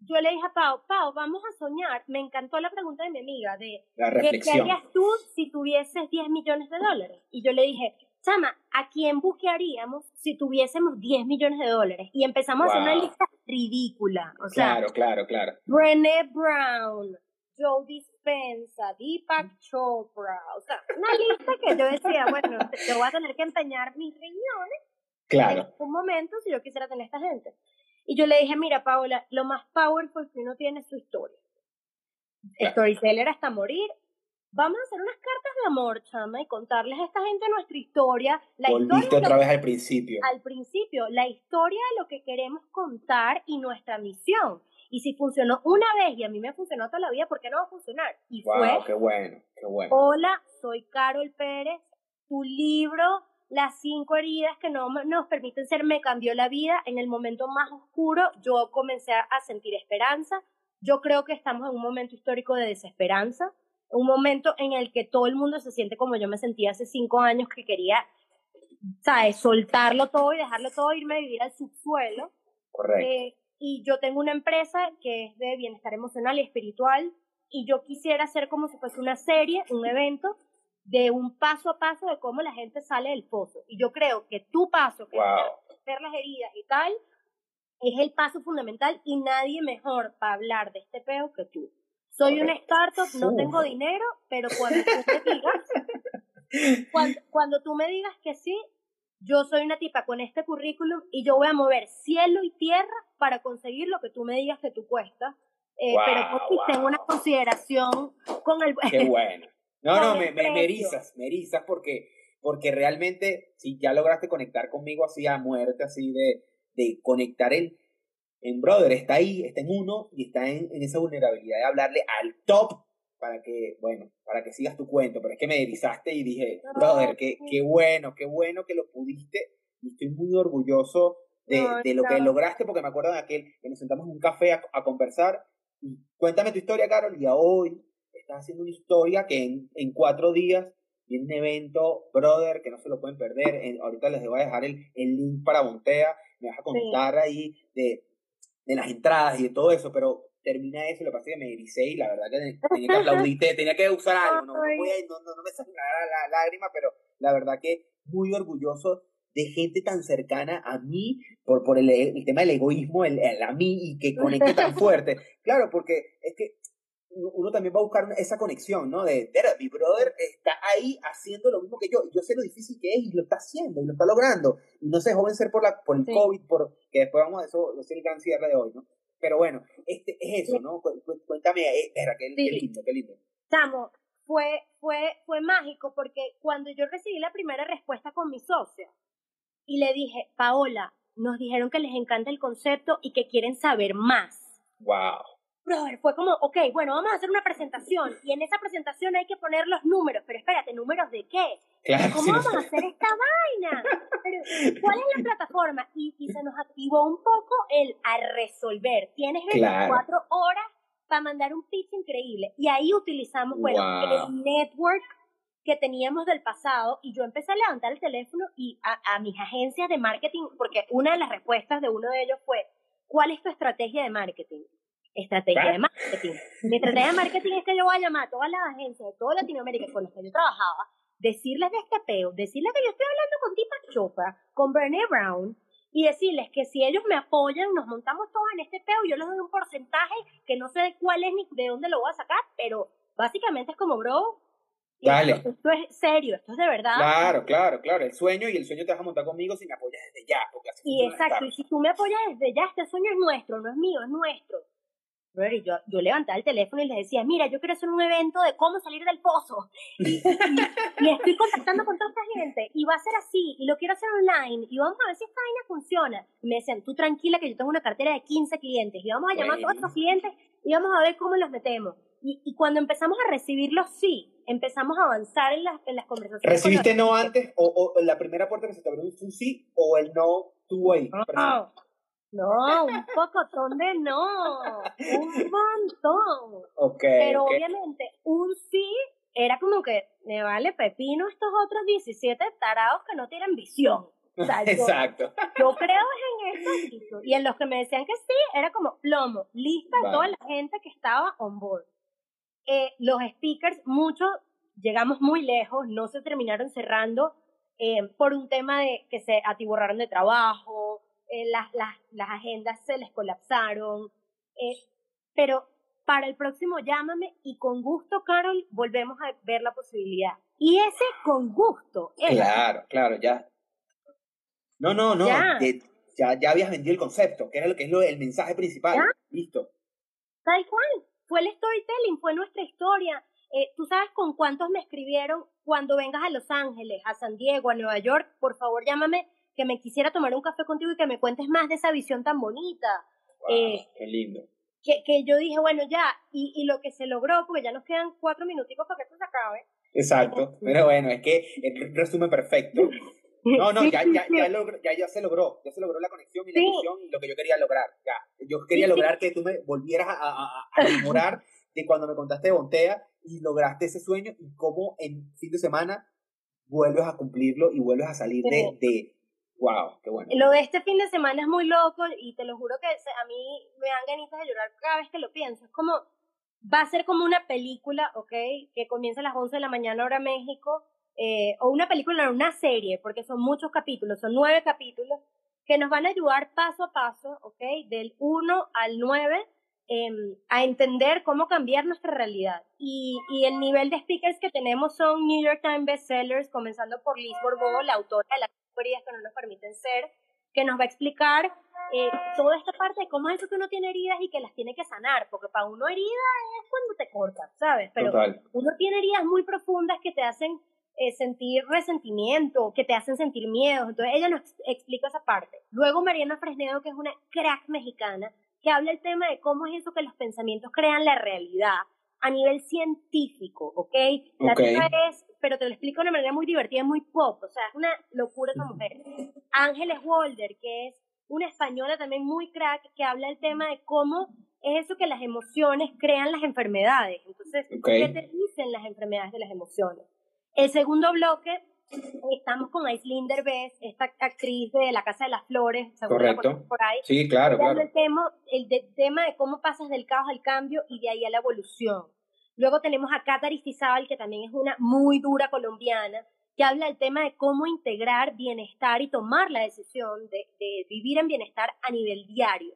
yo le dije a Pau, Pau, vamos a soñar. Me encantó la pregunta de mi amiga de, ¿qué harías tú si tuvieses 10 millones de dólares? Y yo le dije, Chama, ¿a quién buscaríamos si tuviésemos 10 millones de dólares? Y empezamos a hacer una lista ridícula. O sea, claro, claro, claro. Brené Brown, Joe Dispensa, Deepak Chopra. O sea, una lista que yo decía, bueno, yo voy a tener que empeñar mis riñones claro. en un momento si yo quisiera tener esta gente. Y yo le dije, mira, Paola, lo más powerful que uno tiene es su historia. Storyteller hasta morir, vamos a hacer unas cartas de amor, chama, y contarles a esta gente nuestra historia. La Volviste otra vez al principio. Al principio, la historia de lo que queremos contar y nuestra misión. Y si funcionó una vez y a mí me funcionó toda la vida, ¿por qué no va a funcionar? Y wow, fue. qué bueno, qué bueno. Hola, soy Carol Pérez. Tu libro, Las cinco heridas que no nos permiten ser, me cambió la vida. En el momento más oscuro, yo comencé a sentir esperanza. Yo creo que estamos en un momento histórico de desesperanza un momento en el que todo el mundo se siente como yo me sentía hace cinco años que quería, ¿sabes? Soltarlo todo y dejarlo todo, irme a vivir al subsuelo. Correcto. Eh, y yo tengo una empresa que es de bienestar emocional y espiritual y yo quisiera hacer como si fuese una serie, un evento de un paso a paso de cómo la gente sale del pozo. Y yo creo que tu paso, que es ver las heridas y tal, es el paso fundamental y nadie mejor para hablar de este peo que tú. Soy un startup, no tengo dinero, pero cuando tú me digas, <laughs> cuando, tú me digas que sí, yo soy una tipa con este currículum y yo voy a mover cielo y tierra para conseguir lo que tú me digas que tú cuestas. Eh, pero porque tengo una consideración con el... Qué <laughs> bueno. No, no, me, me, erizas, me erizas porque, porque realmente si ya lograste conectar conmigo así a muerte, así de, de conectar el, en Brother está ahí, está en uno y está en, esa vulnerabilidad de hablarle al top para que, bueno, para que sigas tu cuento. Pero es que me erizaste y dije, Brother, qué, qué bueno, qué bueno que lo pudiste y estoy muy orgulloso de, de lo que lograste porque me acuerdo de aquel que nos sentamos en un café a, conversar y cuéntame tu historia, Carol, y hoy estás haciendo una historia que en, en cuatro días tiene un evento, brother, que no se lo pueden perder. ahorita les voy a dejar el, el link para Bontea. Me vas a contar ahí de de las entradas y de todo eso, pero termina eso, lo que pasa es que me ericé y la verdad que tenía que aplaudirte, <laughs> tenía que usar algo, no, no, no, me salió la, la, lágrima, pero la verdad que muy orgulloso de gente tan cercana a mí por, por el, el tema del egoísmo, el, el, a mí y que conecte tan fuerte. <laughs> Claro, porque es que uno también va a buscar esa conexión, ¿no? De, mi brother está ahí haciendo lo mismo que yo, yo sé lo difícil que es, y lo está haciendo, y lo está logrando, y no se joven ser por, la, por el COVID, por, que después vamos a eso, es el gran cierre de hoy, ¿no? Pero bueno, este, es eso, ¿no? Cuéntame, espera, qué, qué lindo, qué lindo. Chamo, fue, fue, fue mágico, porque cuando yo recibí la primera respuesta con mi socia, y le dije, Paola, nos dijeron que les encanta el concepto y que quieren saber más. Wow brother, fue como, ok, bueno, vamos a hacer una presentación y en esa presentación hay que poner los números, pero espérate, ¿números de qué? ¿Cómo vamos a hacer esta vaina? ¿Cuál es la plataforma? Y, y, se nos activó un poco el a resolver. Tienes 24 horas para mandar un pitch increíble. Y ahí utilizamos, bueno, el network que teníamos del pasado y yo empecé a levantar el teléfono y a, a mis agencias de marketing, porque una de las respuestas de uno de ellos fue, ¿cuál es tu estrategia de marketing? Estrategia de marketing. Mi estrategia de marketing es que yo voy a llamar a todas las agencias de toda Latinoamérica con las que yo trabajaba, decirles de este peo, decirles que yo estoy hablando con Tipa Chopra, con Bernie Brown, y decirles que si ellos me apoyan, nos montamos todos en este peo, yo les doy un porcentaje que no sé cuál es ni de dónde lo voy a sacar, pero básicamente es como, bro, Dale. Esto, es serio, esto es de verdad. Claro, claro, claro. El sueño y el sueño te vas a montar conmigo si me apoyas desde ya. Porque y exacto, y si tú me apoyas desde ya, este sueño es nuestro, no es mío, es nuestro. Y yo, yo levantaba el teléfono y les decía, mira, yo quiero hacer un evento de cómo salir del pozo. Y, estoy contactando con toda esta gente. Y va a ser así. Y lo quiero hacer online. Y vamos a ver si esta vaina funciona. Y me decían, tú tranquila que yo tengo una cartera de 15 clientes. Y vamos a llamar a todos los clientes y vamos a ver cómo los metemos. Y, y, cuando empezamos a recibirlos, sí, empezamos a avanzar en las, en las conversaciones. ¿Recibiste no antes? O, ¿O, la primera puerta que se te abrió fue un sí? ¿O el no tuvo ahí? No, no, un pocotón de no, un montón. Pero obviamente un sí era como que me vale pepino estos otros 17 tarados que no tienen visión. <laughs> Exacto. Yo, creo en esto y en los que me decían que sí, era como plomo, lista toda la gente que estaba on board. Eh, los speakers, muchos llegamos muy lejos, no se terminaron cerrando eh, por un tema de que se atiborraron de trabajo, eh, las, las, las, agendas se les colapsaron, eh, pero para el próximo llámame y con gusto, Carol, volvemos a ver la posibilidad. Y ese con gusto. Claro, claro, ya. No, no, no. Ya. ya, ya, habías vendido el concepto, que era lo que es lo, el mensaje principal. Listo. Tal cual. Fue el storytelling, fue nuestra historia. Eh, ¿Tú sabes con cuántos me escribieron cuando vengas a Los Ángeles, a San Diego, a Nueva York? Por favor, llámame que me quisiera tomar un café contigo y que me cuentes más de esa visión tan bonita. eh, qué lindo. Que, que, yo dije, bueno, ya, y, y lo que se logró, porque ya nos quedan cuatro minuticos para que esto se acabe. Exacto, pero bueno, es que el resumen perfecto. <laughs> No, no, ya, ya, ya, ya, ya, se logró, ya se logró la conexión y la visión y lo que yo quería lograr, ya. Yo quería lograr que tú me volvieras a, a, a enamorar <laughs> de cuando me contaste de Bontea y lograste ese sueño y cómo en fin de semana vuelves a cumplirlo y vuelves a salir de, de Wow, qué bueno. Lo de este fin de semana es muy loco y te lo juro que a mí me dan ganitas de llorar cada vez que lo pienso. Es como, va a ser como una película, ¿ok? Que comienza a las 11 de la mañana hora México, eh, o una película, una serie, porque son muchos capítulos, son nueve capítulos, que nos van a ayudar paso a paso, ¿ok? Del 1 al 9 em, a entender cómo cambiar nuestra realidad. Y, y, el nivel de speakers que tenemos son New York Times bestsellers, comenzando por Liz Borbó, la autora de la heridas que no nos permiten ser, que nos va a explicar eh, toda esta parte de cómo es eso que uno tiene heridas y que las tiene que sanar, porque para uno herida es cuando te cortas, ¿sabes? Pero uno tiene heridas muy profundas que te hacen eh, sentir resentimiento, que te hacen sentir miedo, entonces ella nos explica esa parte. Luego Mariana Fresnedo, que es una crack mexicana, que habla el tema de cómo es eso que los pensamientos crean la realidad a nivel científico, ¿ok? La okay. es, pero te lo explico de una manera muy divertida, muy pop, o sea, es una locura esa mujer. Ángeles Walder, que es una española también muy crack, que habla el tema de cómo es eso que las emociones crean las enfermedades. Entonces, ¿qué te dicen las enfermedades de las emociones? El segundo bloque, estamos con Aislinn Derbez, esta actriz de La Casa de las Flores, Correcto. por ahí. Sí, claro, claro. El tema, el tema de cómo pasas del caos al cambio y de ahí a la evolución. Luego tenemos a Cata Aristizábal, que también es una muy dura colombiana, que habla del tema de cómo integrar bienestar y tomar la decisión de, de vivir en bienestar a nivel diario.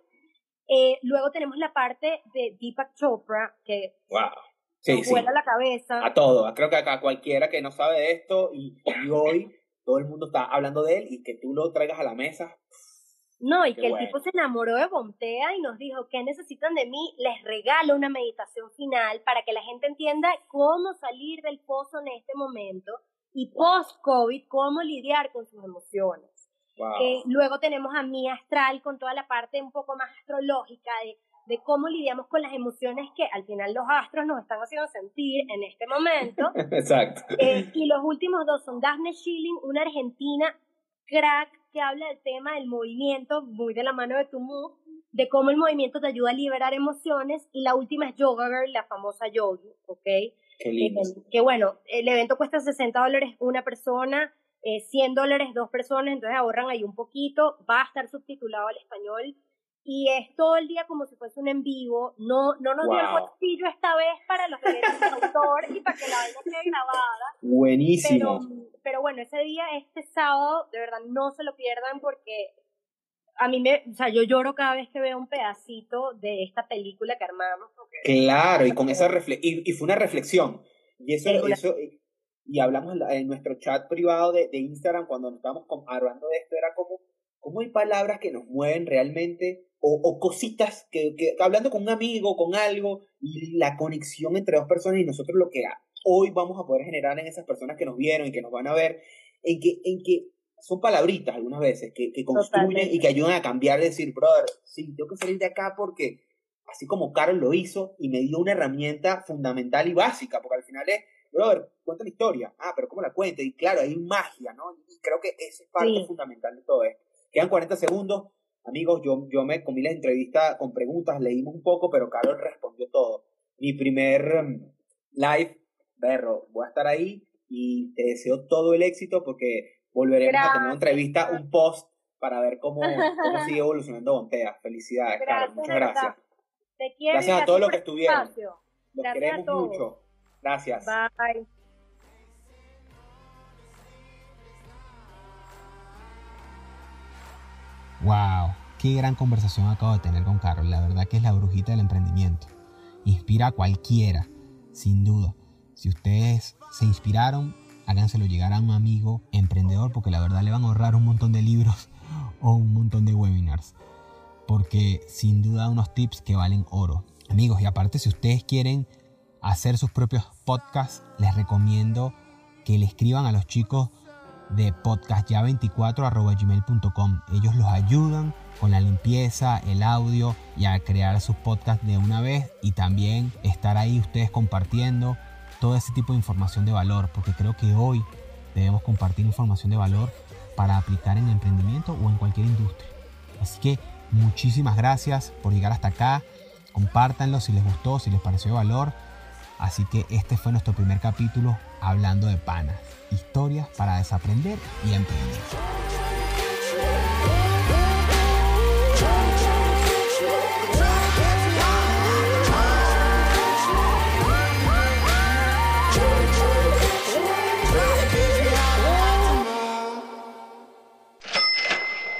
Eh, luego tenemos la parte de Deepak Chopra, que wow. Sí, sí. la cabeza. A todo, creo que a cualquiera que no sabe de esto y, y hoy todo el mundo está hablando de él y que tú lo traigas a la mesa, no, y que el tipo se enamoró de Bontea y nos dijo, ¿qué necesitan de mí? Les regalo una meditación final para que la gente entienda cómo salir del pozo en este momento y post-COVID, cómo lidiar con sus emociones. Eh, luego tenemos a mi astral con toda la parte un poco más astrológica de, de cómo lidiamos con las emociones que al final los astros nos están haciendo sentir en este momento. <laughs> Exacto. Eh, y los últimos dos son Daphne Schilling, una argentina crack que habla del tema del movimiento, muy de la mano de tu move, de cómo el movimiento te ayuda a liberar emociones, y la última es Yoga Girl, la famosa yogi, ¿ok? Qué lindo. Eh, que bueno, el evento cuesta 60 dólares una persona, eh, 100 dólares dos personas, entonces ahorran ahí un poquito, va a estar subtitulado al español, y es todo el día como si fuese un en vivo. No, no nos dio el bolsillo esta vez para los derechos de autor y para que la vaina quede grabada. Buenísimo. Pero, pero, bueno, ese día, este sábado, de verdad no se lo pierdan porque a mí me, o sea, yo lloro cada vez que veo un pedacito de esta película que armamos. Claro, y con esa reflexión, y, fue una reflexión. Y eso, eso y hablamos en, nuestro chat privado de, de Instagram cuando nos estábamos hablando de esto, era como, ¿cómo hay palabras que nos mueven realmente o, cositas que, que, hablando con un amigo, con algo, y la conexión entre dos personas y nosotros lo que hoy vamos a poder generar en esas personas que nos vieron y que nos van a ver, en que, en que son palabritas algunas veces que, que construyen y que ayudan a cambiar, decir, brother, sí, tengo que salir de acá porque así como Carol lo hizo y me dio una herramienta fundamental y básica, porque al final es, brother, cuenta la historia, ah, pero ¿cómo la cuenta? Y claro, hay magia, ¿no? Y creo que esa es parte fundamental de todo esto. Quedan 40 segundos. Amigos, yo, yo me comí la entrevista con preguntas, leímos un poco, pero Carol respondió todo. Mi primer mm, live, berro, voy a estar ahí y te deseo todo el éxito porque volveremos a tener una entrevista, un post para ver cómo, cómo sigue <laughs> evolucionando Bontea. Felicidades, Carol. Muchas gracias. Te quiero gracias a todos los que estuvieron. Los queremos mucho. Gracias. Bye. Wow, qué gran conversación acabo de tener con Carol. La verdad que es la brujita del emprendimiento. Inspira a cualquiera, sin duda. Si ustedes se inspiraron, háganselo llegar a un amigo emprendedor porque la verdad le van a ahorrar un montón de libros <laughs> o un montón de webinars porque sin duda unos tips que valen oro. Amigos, y aparte si ustedes quieren hacer sus propios podcasts, les recomiendo que le escriban a los chicos de podcastya24.gmail.com. Ellos los ayudan con la limpieza, el audio y a crear sus podcasts de una vez y también estar ahí ustedes compartiendo todo ese tipo de información de valor, porque creo que hoy debemos compartir información de valor para aplicar en el emprendimiento o en cualquier industria. Así que Muchísimas gracias por llegar hasta acá. Compártanlo si les gustó, si les pareció de valor. Así que este fue nuestro primer capítulo hablando de panas. Historias para desaprender y emprender.